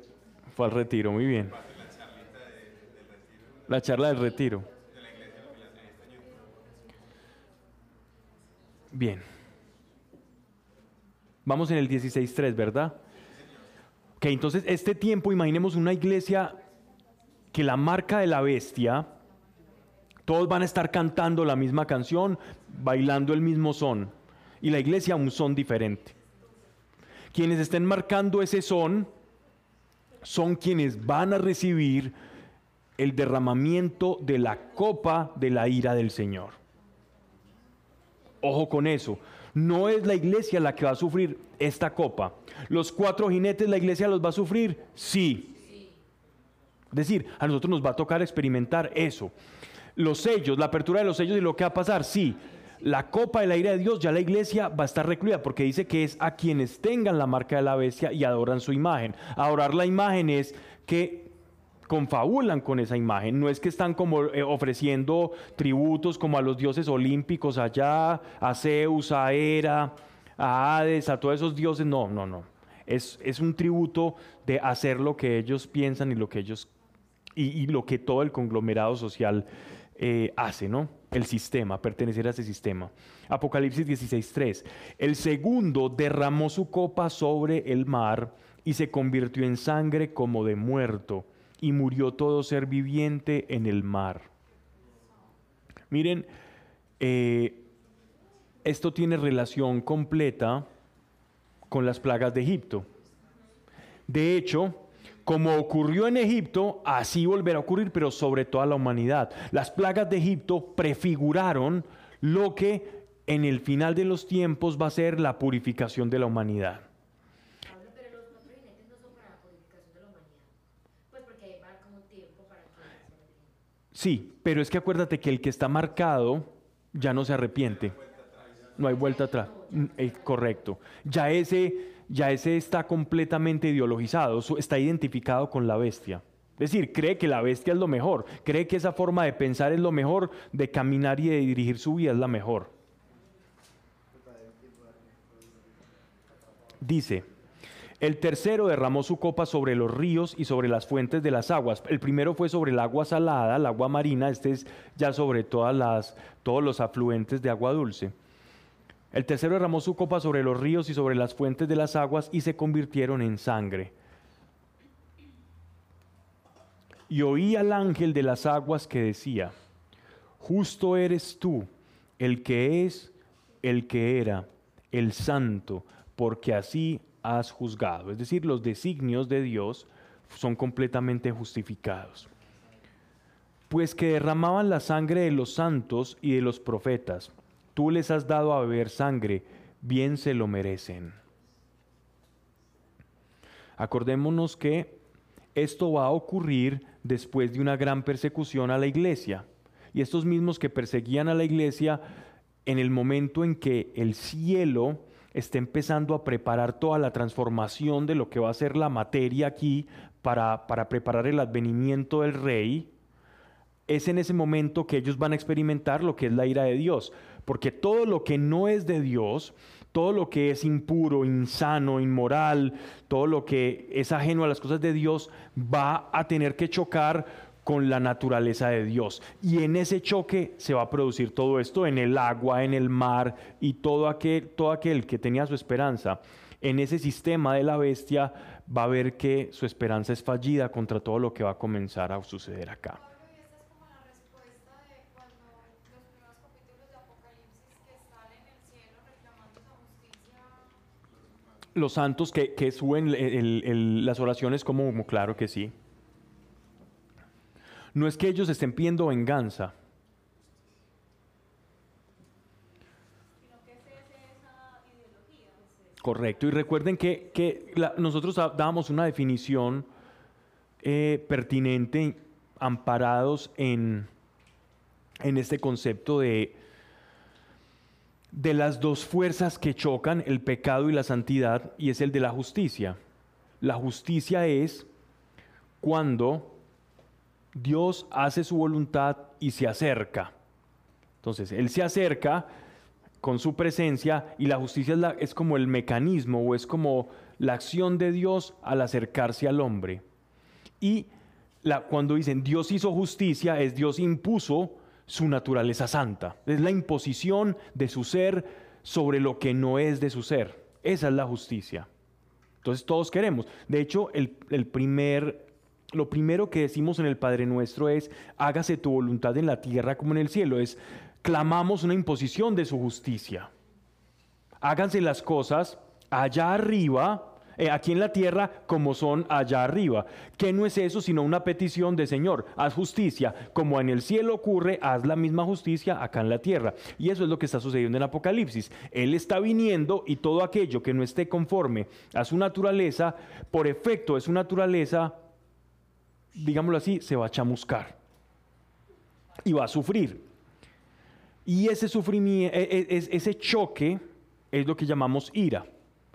fue al retiro, muy bien. La charla del retiro. Bien. Vamos en el 16.3, ¿verdad? Ok, entonces este tiempo, imaginemos una iglesia que la marca de la bestia, todos van a estar cantando la misma canción, bailando el mismo son, y la iglesia un son diferente. Quienes estén marcando ese son son quienes van a recibir el derramamiento de la copa de la ira del Señor. Ojo con eso. No es la iglesia la que va a sufrir esta copa. Los cuatro jinetes, ¿la iglesia los va a sufrir? Sí. Es decir, a nosotros nos va a tocar experimentar eso. Los sellos, la apertura de los sellos y lo que va a pasar, sí. La copa de la ira de Dios, ya la iglesia va a estar recluida porque dice que es a quienes tengan la marca de la bestia y adoran su imagen. Adorar la imagen es que confabulan con esa imagen. No es que están como eh, ofreciendo tributos como a los dioses olímpicos allá, a Zeus, a Hera, a Hades, a todos esos dioses. No, no, no. Es, es un tributo de hacer lo que ellos piensan y lo que ellos y, lo que todo el conglomerado social eh, hace, ¿no? El sistema, pertenecer a ese sistema. Apocalipsis 16:3. El segundo derramó su copa sobre el mar y se convirtió en sangre como de muerto y murió todo ser viviente en el mar. Miren, eh, esto tiene relación completa con las plagas de Egipto. De hecho, como ocurrió en Egipto, así volverá a ocurrir, pero sobre toda la humanidad. Las plagas de Egipto prefiguraron lo que en el final de los tiempos va a ser la purificación de la humanidad. No. Sí, pero es que acuérdate que el que está marcado ya no se arrepiente. No hay vuelta atrás. Mm, eh, correcto. Ya ese, ya ese está completamente ideologizado, está identificado con la bestia. Es decir, cree que la bestia es lo mejor, cree que esa forma de pensar es lo mejor, de caminar y de dirigir su vida es la mejor. Dice, el tercero derramó su copa sobre los ríos y sobre las fuentes de las aguas. El primero fue sobre el agua salada, el agua marina, este es ya sobre todas las, todos los afluentes de agua dulce. El tercero derramó su copa sobre los ríos y sobre las fuentes de las aguas y se convirtieron en sangre. Y oí al ángel de las aguas que decía, justo eres tú, el que es, el que era, el santo, porque así has juzgado. Es decir, los designios de Dios son completamente justificados. Pues que derramaban la sangre de los santos y de los profetas, tú les has dado a beber sangre, bien se lo merecen. Acordémonos que esto va a ocurrir después de una gran persecución a la iglesia. Y estos mismos que perseguían a la iglesia, en el momento en que el cielo está empezando a preparar toda la transformación de lo que va a ser la materia aquí para, para preparar el advenimiento del rey, es en ese momento que ellos van a experimentar lo que es la ira de Dios. Porque todo lo que no es de Dios, todo lo que es impuro, insano, inmoral, todo lo que es ajeno a las cosas de Dios, va a tener que chocar con la naturaleza de Dios. Y en ese choque se va a producir todo esto en el agua, en el mar y todo aquel, todo aquel que tenía su esperanza en ese sistema de la bestia va a ver que su esperanza es fallida contra todo lo que va a comenzar a suceder acá. Pablo, y esta es como la respuesta de cuando los primeros capítulos de Apocalipsis que están en el cielo reclamando esa justicia. Los santos que, que suben las oraciones como, como claro que sí. No es que ellos estén pidiendo venganza, correcto. Y recuerden que, que nosotros dábamos una definición eh, pertinente, amparados en, en este concepto de, de las dos fuerzas que chocan, el pecado y la santidad, y es el de la justicia. La justicia es cuando Dios hace su voluntad y se acerca. Entonces, Él se acerca con su presencia y la justicia es, como el mecanismo o es como la acción de Dios al acercarse al hombre. Y cuando dicen Dios hizo justicia, es Dios impuso su naturaleza santa. Es la imposición de su ser sobre lo que no es de su ser. Esa es la justicia. Entonces todos queremos. De hecho, el, el primer, lo primero que decimos en el Padre Nuestro es, hágase tu voluntad en la tierra como en el cielo. Es, clamamos una imposición de su justicia. Háganse las cosas allá arriba, eh, aquí en la tierra, como son allá arriba. Que no es eso sino una petición de Señor, haz justicia, como en el cielo ocurre, haz la misma justicia acá en la tierra. Y eso es lo que está sucediendo en Apocalipsis. Él está viniendo y todo aquello que no esté conforme a su naturaleza, por efecto de su naturaleza, digámoslo así, se va a chamuscar y va a sufrir. Y ese sufrimiento, ese choque es lo que llamamos ira,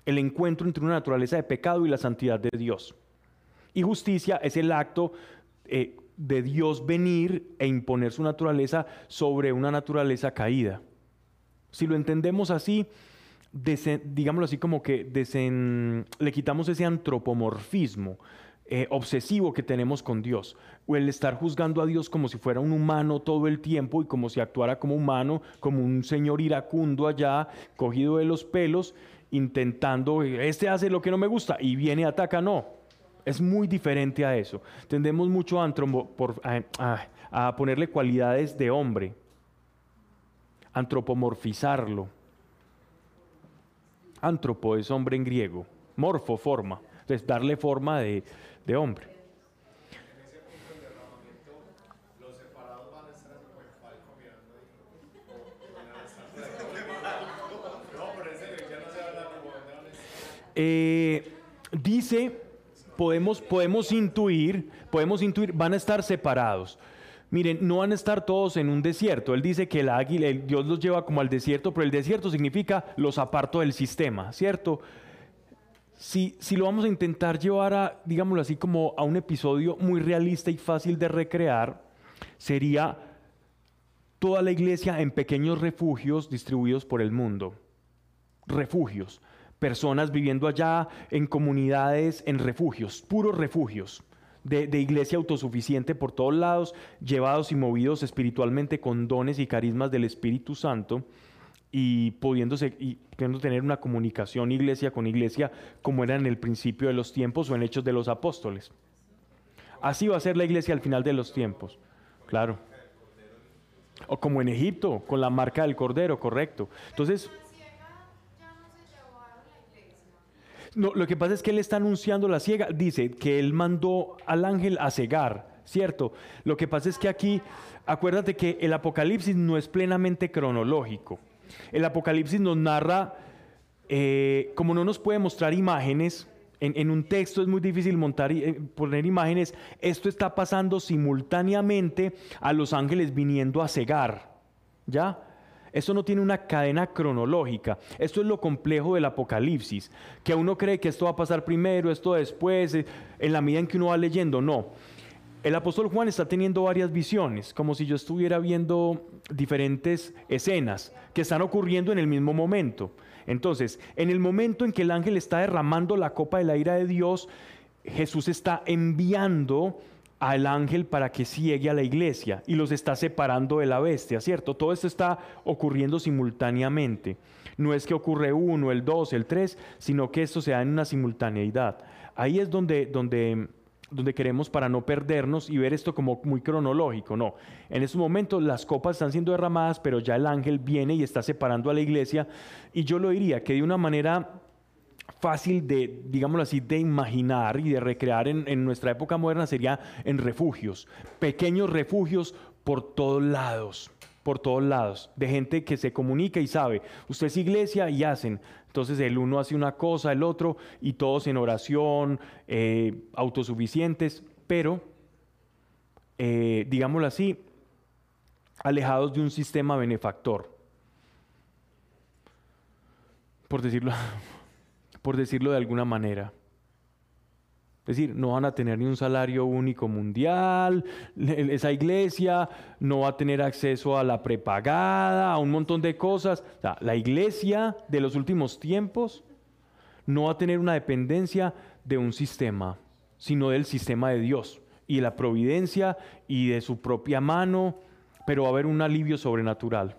el encuentro entre una naturaleza de pecado y la santidad de Dios. Y justicia es el acto eh, de Dios venir e imponer su naturaleza sobre una naturaleza caída. Si lo entendemos así, digámoslo así como que le quitamos ese antropomorfismo eh, obsesivo que tenemos con Dios, o el estar juzgando a Dios como si fuera un humano todo el tiempo y como si actuara como humano, como un señor iracundo allá, cogido de los pelos, intentando, este hace lo que no me gusta y viene y ataca, no. Es muy diferente a eso. Tendemos mucho a, por- a ponerle cualidades de hombre, antropomorfizarlo. Antropo es hombre en griego, morfo, forma. Entonces, darle forma de, de hombre. En ese punto del derramamiento, los separados van a estar así como el palco mirando ahí. O van a estar separados. No, pero en serio, ya no se habla como de van a estar. Eh, dice, podemos, podemos intuir, podemos intuir, van a estar separados. Miren, no van a estar todos en un desierto. Él dice que el águila, el- Dios los lleva como al desierto, pero el desierto significa los aparto del sistema, ¿cierto? Si, si lo vamos a intentar llevar a, digámoslo así, como a un episodio muy realista y fácil de recrear, sería toda la iglesia en pequeños refugios distribuidos por el mundo refugios, personas viviendo allá en comunidades, en refugios, puros refugios, de, iglesia autosuficiente por todos lados, llevados y movidos espiritualmente con dones y carismas del Espíritu Santo y pudiéndose y pudiendo tener una comunicación iglesia con iglesia como era en el principio de los tiempos o en Hechos de los Apóstoles. Así va a ser la iglesia al final de los tiempos, claro. O como en Egipto, con la marca del Cordero, correcto. Entonces, No, lo que pasa es que él está anunciando la ciega. Dice que él mandó al ángel a cegar, ¿cierto? Lo que pasa es que aquí, acuérdate que el Apocalipsis no es plenamente cronológico. El Apocalipsis nos narra, eh, como no nos puede mostrar imágenes, en, en un texto es muy difícil montar, y, eh, poner imágenes, esto está pasando simultáneamente a los ángeles viniendo a cegar, ¿ya? Eso no tiene una cadena cronológica. Esto es lo complejo del Apocalipsis, que uno cree que esto va a pasar primero, esto después, eh, en la medida en que uno va leyendo. No. El apóstol Juan está teniendo varias visiones, como si yo estuviera viendo diferentes escenas que están ocurriendo en el mismo momento. Entonces, en el momento en que el ángel está derramando la copa de la ira de Dios, Jesús está enviando al ángel para que ciegue a la iglesia y los está separando de la bestia, ¿cierto? Todo esto está ocurriendo simultáneamente. No es que ocurre uno, el dos, el tres, sino que esto se da en una simultaneidad. Ahí es donde, donde, donde queremos para no perdernos y ver esto como muy cronológico, no. En estos momentos las copas están siendo derramadas, pero ya el ángel viene y está separando a la iglesia y yo lo diría que de una manera fácil de, digámoslo así, de imaginar y de recrear en, nuestra época moderna sería en refugios, pequeños refugios por todos lados, por todos lados, de gente que se comunica y sabe, usted es iglesia y hacen, entonces el uno hace una cosa, el otro, y todos en oración, eh, autosuficientes, pero, eh, digámoslo así, alejados de un sistema benefactor, por decirlo por decirlo de alguna manera. Es decir, no van a tener ni un salario único mundial, esa iglesia no va a tener acceso a la prepagada, a un montón de cosas. La iglesia de los últimos tiempos no va a tener una dependencia de un sistema, sino del sistema de Dios y la providencia y de su propia mano, pero va a haber un alivio sobrenatural.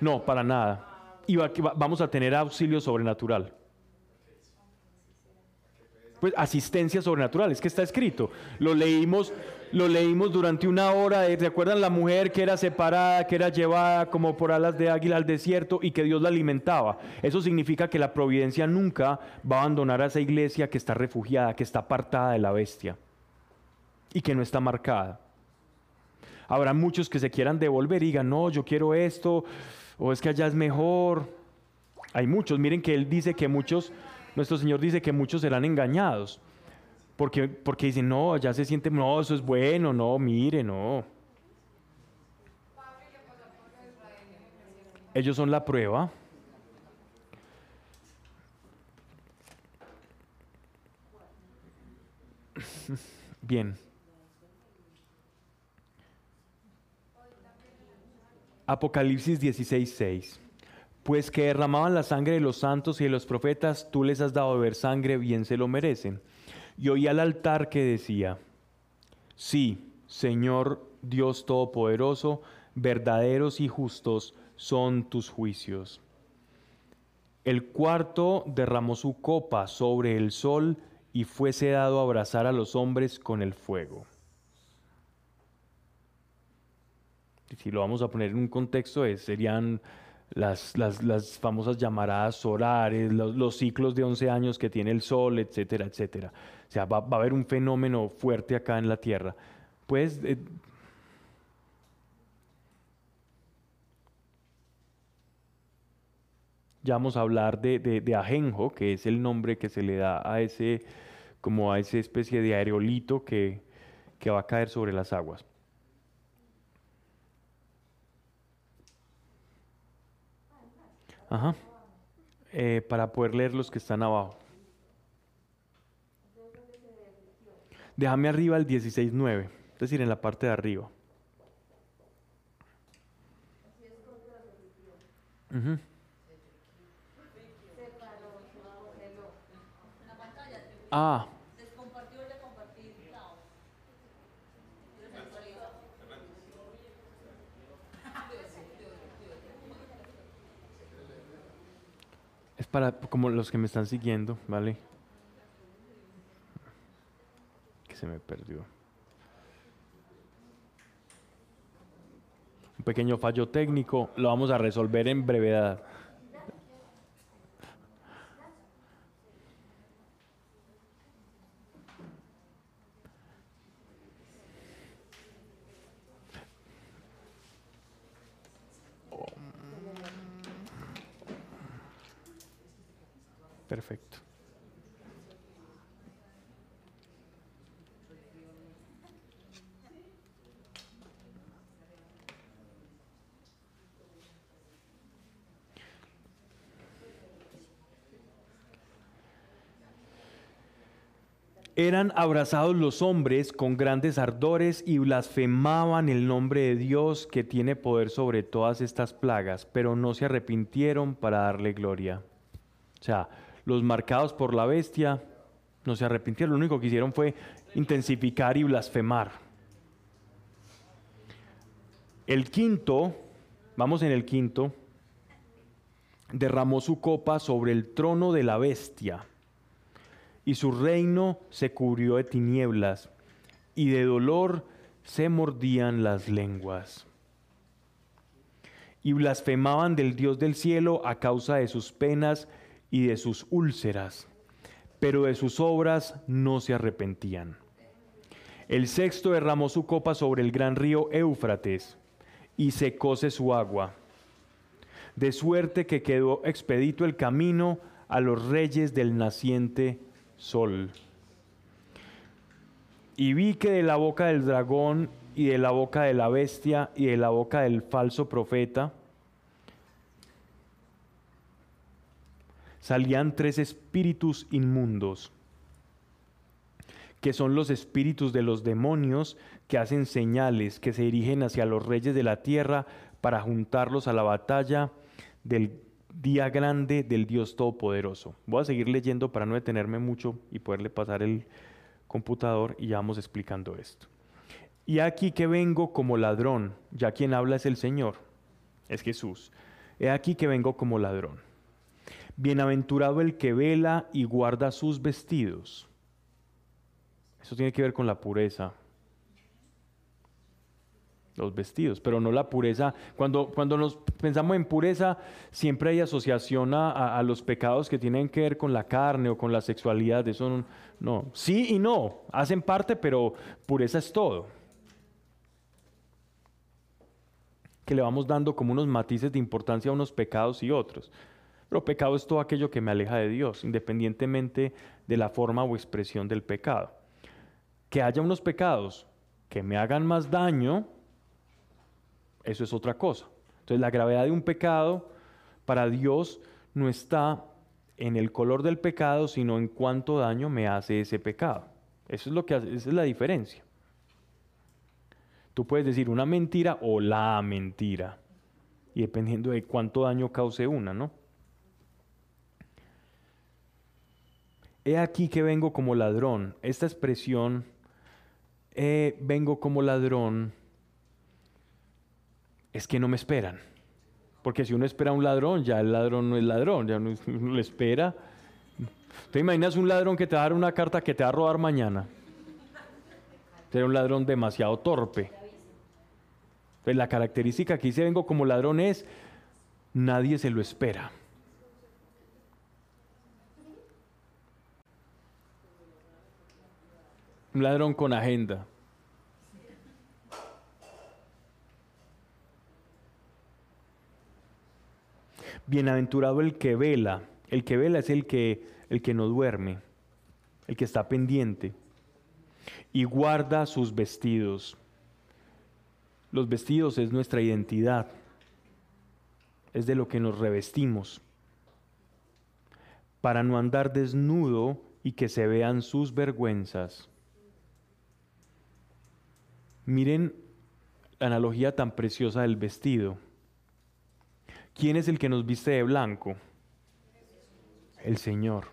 No, para nada. Y vamos a tener auxilio sobrenatural. Pues asistencia sobrenatural, es que está escrito. Lo leímos, lo leímos durante una hora. eh, ¿Se acuerdan la mujer que era separada, que era llevada como por alas de águila al desierto y que Dios la alimentaba? Eso significa que la providencia nunca va a abandonar a esa iglesia que está refugiada, que está apartada de la bestia y que no está marcada. Habrá muchos que se quieran devolver y digan, no, yo quiero esto, o es que allá es mejor. Hay muchos, miren que él dice que muchos, nuestro Señor dice que muchos serán engañados. Porque, porque dicen, no, allá se siente, no, eso es bueno, no, mire, no. Ellos son la prueba. Bien. Apocalipsis 16, 6. Pues que derramaban la sangre de los santos y de los profetas, tú les has dado beber sangre, bien se lo merecen. Y oí al altar que decía, sí, Señor Dios Todopoderoso, verdaderos y justos son tus juicios. El cuarto derramó su copa sobre el sol y fuese dado a abrazar a los hombres con el fuego. Si lo vamos a poner en un contexto, serían las, las- las famosas llamaradas solares, los, los ciclos de 11 años que tiene el sol, etcétera, etcétera. O sea, va, va a haber un fenómeno fuerte acá en la Tierra. Pues eh, ya vamos a hablar de, de, de ajenjo, que es el nombre que se le da a ese, como a esa especie de aerolito que, que va a caer sobre las aguas. Ajá. Eh, para poder leer los que están abajo. Déjame arriba el 16.9, es decir, en la parte de arriba. Ujú. Ah, Descompartió de compartir. No. Es para como los que me están siguiendo, ¿vale? Que se me perdió. Un pequeño fallo técnico, lo vamos a resolver en brevedad. Eran abrazados los hombres con grandes ardores y blasfemaban el nombre de Dios que tiene poder sobre todas estas plagas, pero no se arrepintieron para darle gloria. O sea, los marcados por la bestia no se arrepintieron, lo único que hicieron fue intensificar y blasfemar. El quinto, vamos en el quinto, derramó su copa sobre el trono de la bestia y su reino se cubrió de tinieblas y de dolor se mordían las lenguas. Y blasfemaban del Dios del cielo a causa de sus penas y de sus úlceras, pero de sus obras no se arrepentían. El sexto derramó su copa sobre el gran río Éufrates y secóse su agua, de suerte que quedó expedito el camino a los reyes del naciente sol. Y vi que de la boca del dragón y de la boca de la bestia y de la boca del falso profeta salían tres espíritus inmundos, que son los espíritus de los demonios que hacen señales, que se dirigen hacia los reyes de la tierra para juntarlos a la batalla del día grande del Dios Todopoderoso. Voy a seguir leyendo para no detenerme mucho y poderle pasar el computador y ya vamos explicando esto. Y aquí que vengo como ladrón, ya quien habla es el Señor, es Jesús. He aquí que vengo como ladrón. Bienaventurado el que vela y guarda sus vestidos. Eso tiene que ver con la pureza. Los vestidos, pero no la pureza. Cuando, cuando nos pensamos en pureza, siempre hay asociación a, los pecados que tienen que ver con la carne o con la sexualidad. Eso no. Sí y no. Hacen parte, pero pureza es todo. Que le vamos dando como unos matices de importancia a unos pecados y otros. Pero pecado es todo aquello que me aleja de Dios, independientemente de la forma o expresión del pecado. Que haya unos pecados que me hagan más daño, eso es otra cosa. Entonces la gravedad de un pecado para Dios no está en el color del pecado, sino en cuánto daño me hace ese pecado. Eso es lo que hace- esa es la diferencia. Tú puedes decir una mentira o la mentira. Y dependiendo de cuánto daño cause una, ¿no? He aquí que vengo como ladrón. Esta expresión, eh, vengo como ladrón, es que no me esperan. Porque si uno espera a un ladrón, ya el ladrón no es ladrón, ya uno, uno le espera. ¿Te imaginas un ladrón que te va a dar una carta que te va a robar mañana? Será un ladrón demasiado torpe. Pues la característica que dice vengo como ladrón es, nadie se lo espera. Un ladrón con agenda. Bienaventurado el que vela. El que vela es el que, el que no duerme, el que está pendiente y guarda sus vestidos. Los vestidos es nuestra identidad, es de lo que nos revestimos, para no andar desnudo y que se vean sus vergüenzas. Miren la analogía tan preciosa del vestido. ¿Quién es el que nos viste de blanco? El Señor.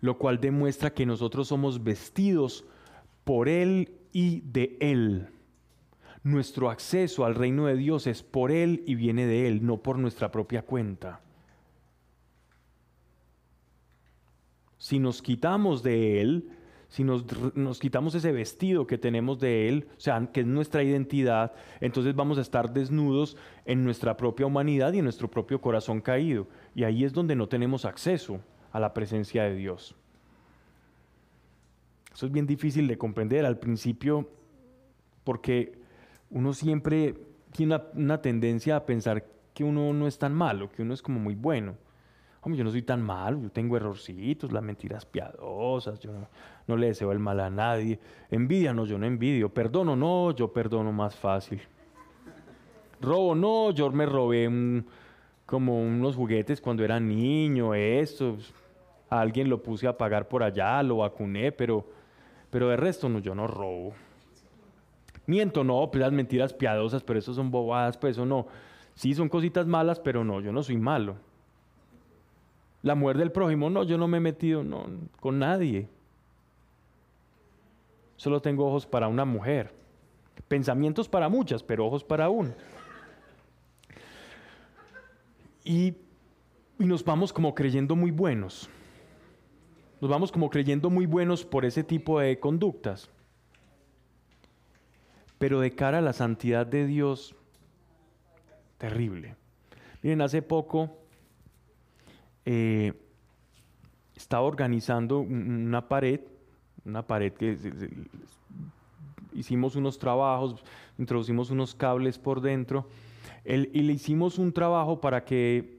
Lo cual demuestra que nosotros somos vestidos por Él y de Él. Nuestro acceso al reino de Dios es por Él y viene de Él, no por nuestra propia cuenta. Si nos quitamos de Él, si nos, nos, quitamos ese vestido que tenemos de Él, o sea, que es nuestra identidad, entonces vamos a estar desnudos en nuestra propia humanidad y en nuestro propio corazón caído. Y ahí es donde no tenemos acceso a la presencia de Dios. Eso es bien difícil de comprender al principio porque uno siempre tiene una, una tendencia a pensar que uno no es tan malo, que uno es como muy bueno. Hombre, yo no soy tan malo, yo tengo errorcitos, las mentiras piadosas, yo no, le deseo el mal a nadie. Envidia, no, yo no envidio. Perdono, no, yo perdono más fácil. Robo, no, yo me robé un, como unos juguetes cuando era niño, esto. A alguien lo puse a pagar por allá, lo vacuné, pero, pero de resto no, yo no robo. Miento, no, pues las mentiras piadosas, pero eso son bobadas, pues eso no. Sí, son cositas malas, pero no, yo no soy malo. La mujer del prójimo, no, yo no me he metido con nadie. Solo tengo ojos para una mujer. Pensamientos para muchas, pero ojos para uno. Y, y nos vamos como creyendo muy buenos. Nos vamos como creyendo muy buenos por ese tipo de conductas. Pero de cara a la santidad de Dios, terrible. Miren, hace poco eh, estaba organizando una pared, una pared que hicimos unos trabajos, introducimos unos cables por dentro el, y le hicimos un trabajo para que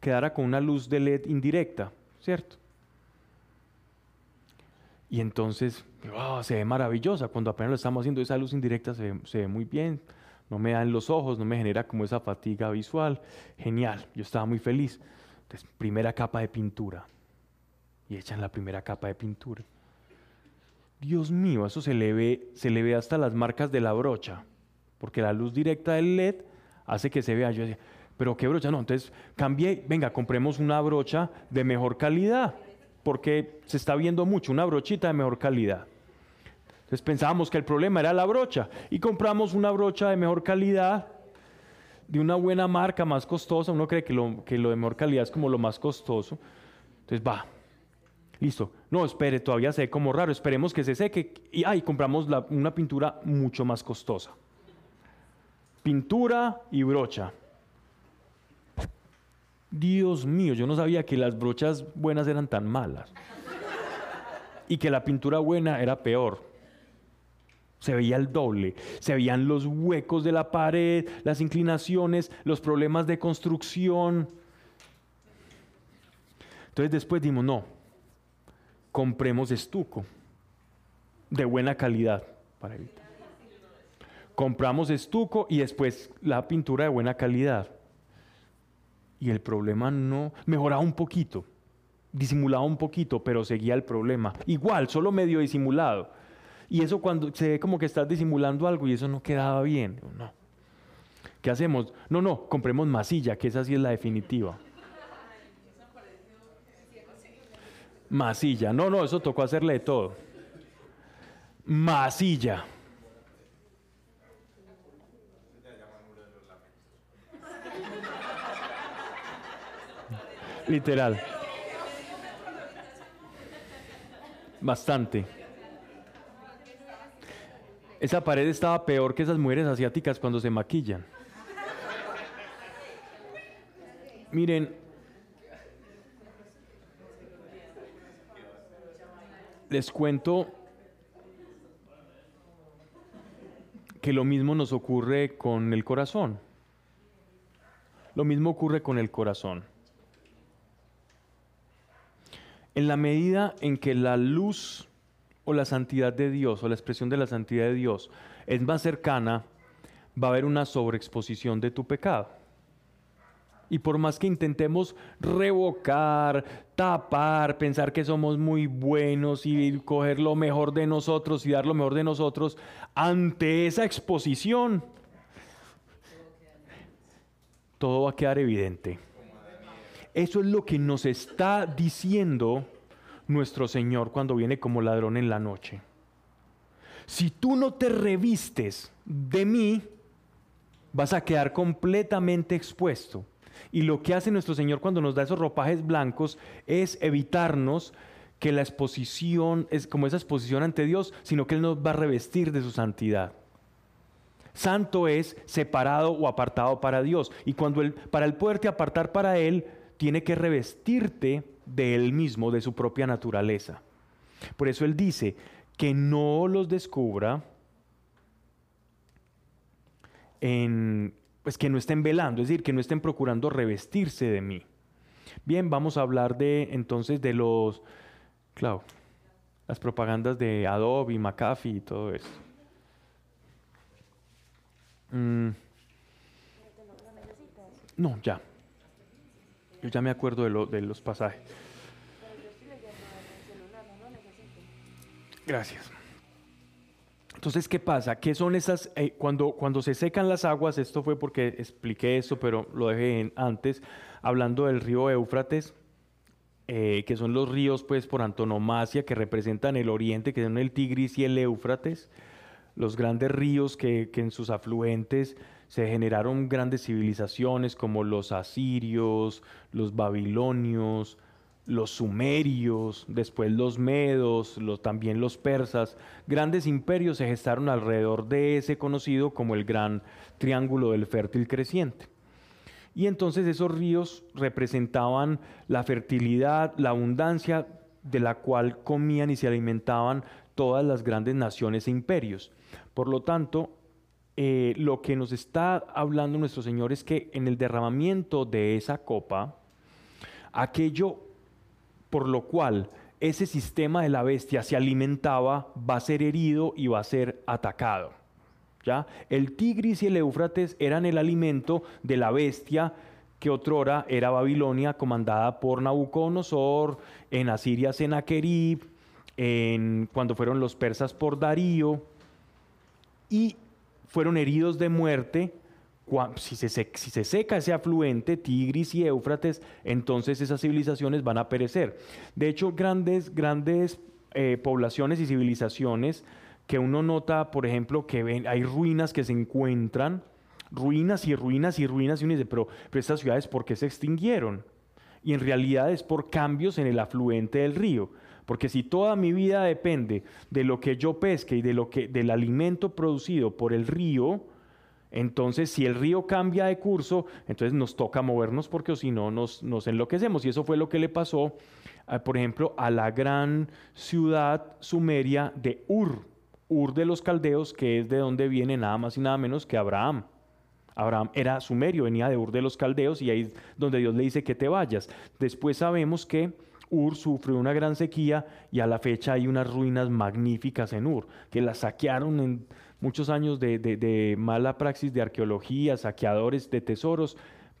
quedara con una luz de LED indirecta, ¿cierto? Y entonces, oh, se ve maravillosa. Cuando apenas lo estamos haciendo, esa luz indirecta se ve, se ve muy bien. No me da en los ojos, no me genera como esa fatiga visual. Genial, yo estaba muy feliz. Entonces, primera capa de pintura. Y echan la primera capa de pintura. Dios mío, eso se le ve, se le ve hasta las marcas de la brocha. Porque la luz directa del LED hace que se vea. Yo decía, pero qué brocha, no. Entonces cambié, venga, compremos una brocha de mejor calidad. Porque se está viendo mucho, una brochita de mejor calidad. Entonces pensábamos que el problema era la brocha. Y compramos una brocha de mejor calidad de una buena marca más costosa, uno cree que lo, que lo de mejor calidad es como lo más costoso. Entonces va, listo. No, espere, todavía se ve como raro, esperemos que se seque. Y ahí compramos una pintura mucho más costosa. Pintura y brocha. Dios mío, yo no sabía que las brochas buenas eran tan malas. Y que la pintura buena era peor. Se veía el doble, se veían los huecos de la pared, las inclinaciones, los problemas de construcción. Entonces después dimos, no, compremos estuco de buena calidad para evitar. Compramos estuco y después la pintura de buena calidad. Y el problema no mejoraba un poquito, disimulaba un poquito, pero seguía el problema. Igual, solo medio disimulado. Y eso cuando se ve como que estás disimulando algo y eso no quedaba bien. No. ¿Qué hacemos? No, no, compremos masilla, que esa sí es la definitiva. Masilla. No, no, eso tocó hacerle de todo. Masilla. Literal. Bastante. Esa pared estaba peor que esas mujeres asiáticas cuando se maquillan. Miren, les cuento que lo mismo nos ocurre con el corazón. Lo mismo ocurre con el corazón. En la medida en que la luz o la santidad de Dios o la expresión de la santidad de Dios es más cercana, va a haber una sobreexposición de tu pecado. Y por más que intentemos revocar, tapar, pensar que somos muy buenos y coger lo mejor de nosotros y dar lo mejor de nosotros, ante esa exposición, todo va a quedar evidente. Eso es lo que nos está diciendo nuestro Señor cuando viene como ladrón en la noche. Si tú no te revistes de mí, vas a quedar completamente expuesto. Y lo que hace nuestro Señor cuando nos da esos ropajes blancos es evitarnos que la exposición es como esa exposición ante Dios, sino que Él nos va a revestir de su santidad. Santo es separado o apartado para Dios. Y cuando para el poderte apartar para Él, tiene que revestirte de Él mismo, de su propia naturaleza. Por eso Él dice que no los descubra en pues que no estén velando, es decir, que no estén procurando revestirse de mí. Bien, vamos a hablar de entonces de los, claro, las propagandas de Adobe McAfee y todo eso. Mm. No, ya. Yo ya me acuerdo de, lo, de los pasajes. Gracias. Entonces, ¿qué pasa? ¿Qué son esas? eh, cuando, cuando se secan las aguas, esto fue porque expliqué esto, pero lo dejé antes, hablando del río Éufrates, eh, que son los ríos, pues, por antonomasia, que representan el oriente, que son el Tigris y el Éufrates, los grandes ríos que en sus afluentes se generaron grandes civilizaciones como los asirios, los babilonios, los sumerios, después los medos, los, también los persas, grandes imperios se gestaron alrededor de ese conocido como el gran triángulo del fértil creciente. Y entonces esos ríos representaban la fertilidad, la abundancia de la cual comían y se alimentaban todas las grandes naciones e imperios. Por lo tanto, eh, lo que nos está hablando nuestro Señor es que en el derramamiento de esa copa, aquello por lo cual ese sistema de la bestia se alimentaba va a ser herido y va a ser atacado. ¿ya? El Tigris y el Éufrates eran el alimento de la bestia que otrora era Babilonia, comandada por Nabucodonosor, en Asiria Sennacherib, en, cuando fueron los persas por Darío, y fueron heridos de muerte. Si se, si se seca ese afluente, Tigris y Éufrates, entonces esas civilizaciones van a perecer. De hecho, grandes, grandes eh, poblaciones y civilizaciones que uno nota, por ejemplo, que hay ruinas que se encuentran, ruinas y ruinas y ruinas, y uno dice, pero, pero estas ciudades, ¿por qué se extinguieron? Y en realidad es por cambios en el afluente del río. Porque si toda mi vida depende de lo que yo pesque y de lo que, del alimento producido por el río, entonces si el río cambia de curso, entonces nos toca movernos porque si no nos, nos enloquecemos. Y eso fue lo que le pasó, por ejemplo, a la gran ciudad sumeria de Ur, Ur de los caldeos, que es de donde viene nada más y nada menos que Abraham. Abraham era sumerio, venía de Ur de los Caldeos y ahí es donde Dios le dice que te vayas. Después sabemos que Ur sufrió una gran sequía y a la fecha hay unas ruinas magníficas en Ur, que las saquearon en muchos años de, de- mala praxis de arqueología, saqueadores de tesoros,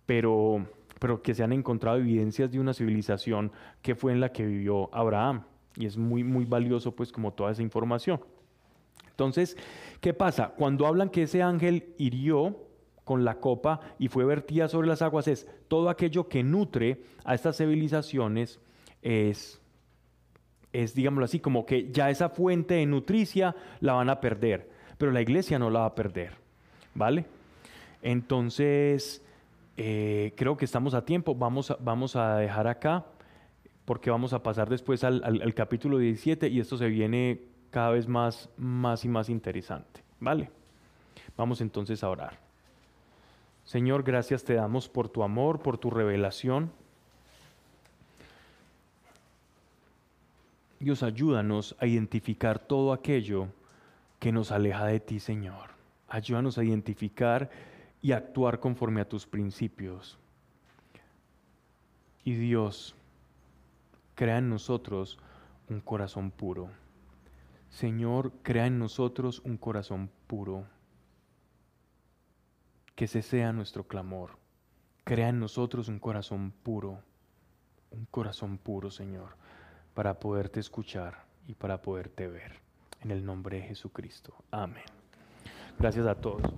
pero pero que se han encontrado evidencias de una civilización que fue en la que vivió Abraham. Y es muy, muy valioso pues como toda esa información. Entonces, ¿qué pasa? Cuando hablan que ese ángel hirió con la copa y fue vertida sobre las aguas, es todo aquello que nutre a estas civilizaciones es, es, digámoslo así, como que ya esa fuente de nutricia la van a perder, pero la iglesia no la va a perder, ¿vale? Entonces, eh, creo que estamos a tiempo, vamos a, vamos a dejar acá, porque vamos a pasar después al, al- al capítulo 17 y esto se viene cada vez más, más y más interesante, ¿vale? Vamos entonces a orar. Señor, gracias te damos por tu amor, por tu revelación. Dios, ayúdanos a identificar todo aquello que nos aleja de ti, Señor. Ayúdanos a identificar y actuar conforme a tus principios. Y Dios, crea en nosotros un corazón puro. Señor, crea en nosotros un corazón puro. Que ese sea nuestro clamor. Crea en nosotros un corazón puro. Un corazón puro, Señor, para poderte escuchar y para poderte ver. En el nombre de Jesucristo. Amén. Gracias a todos.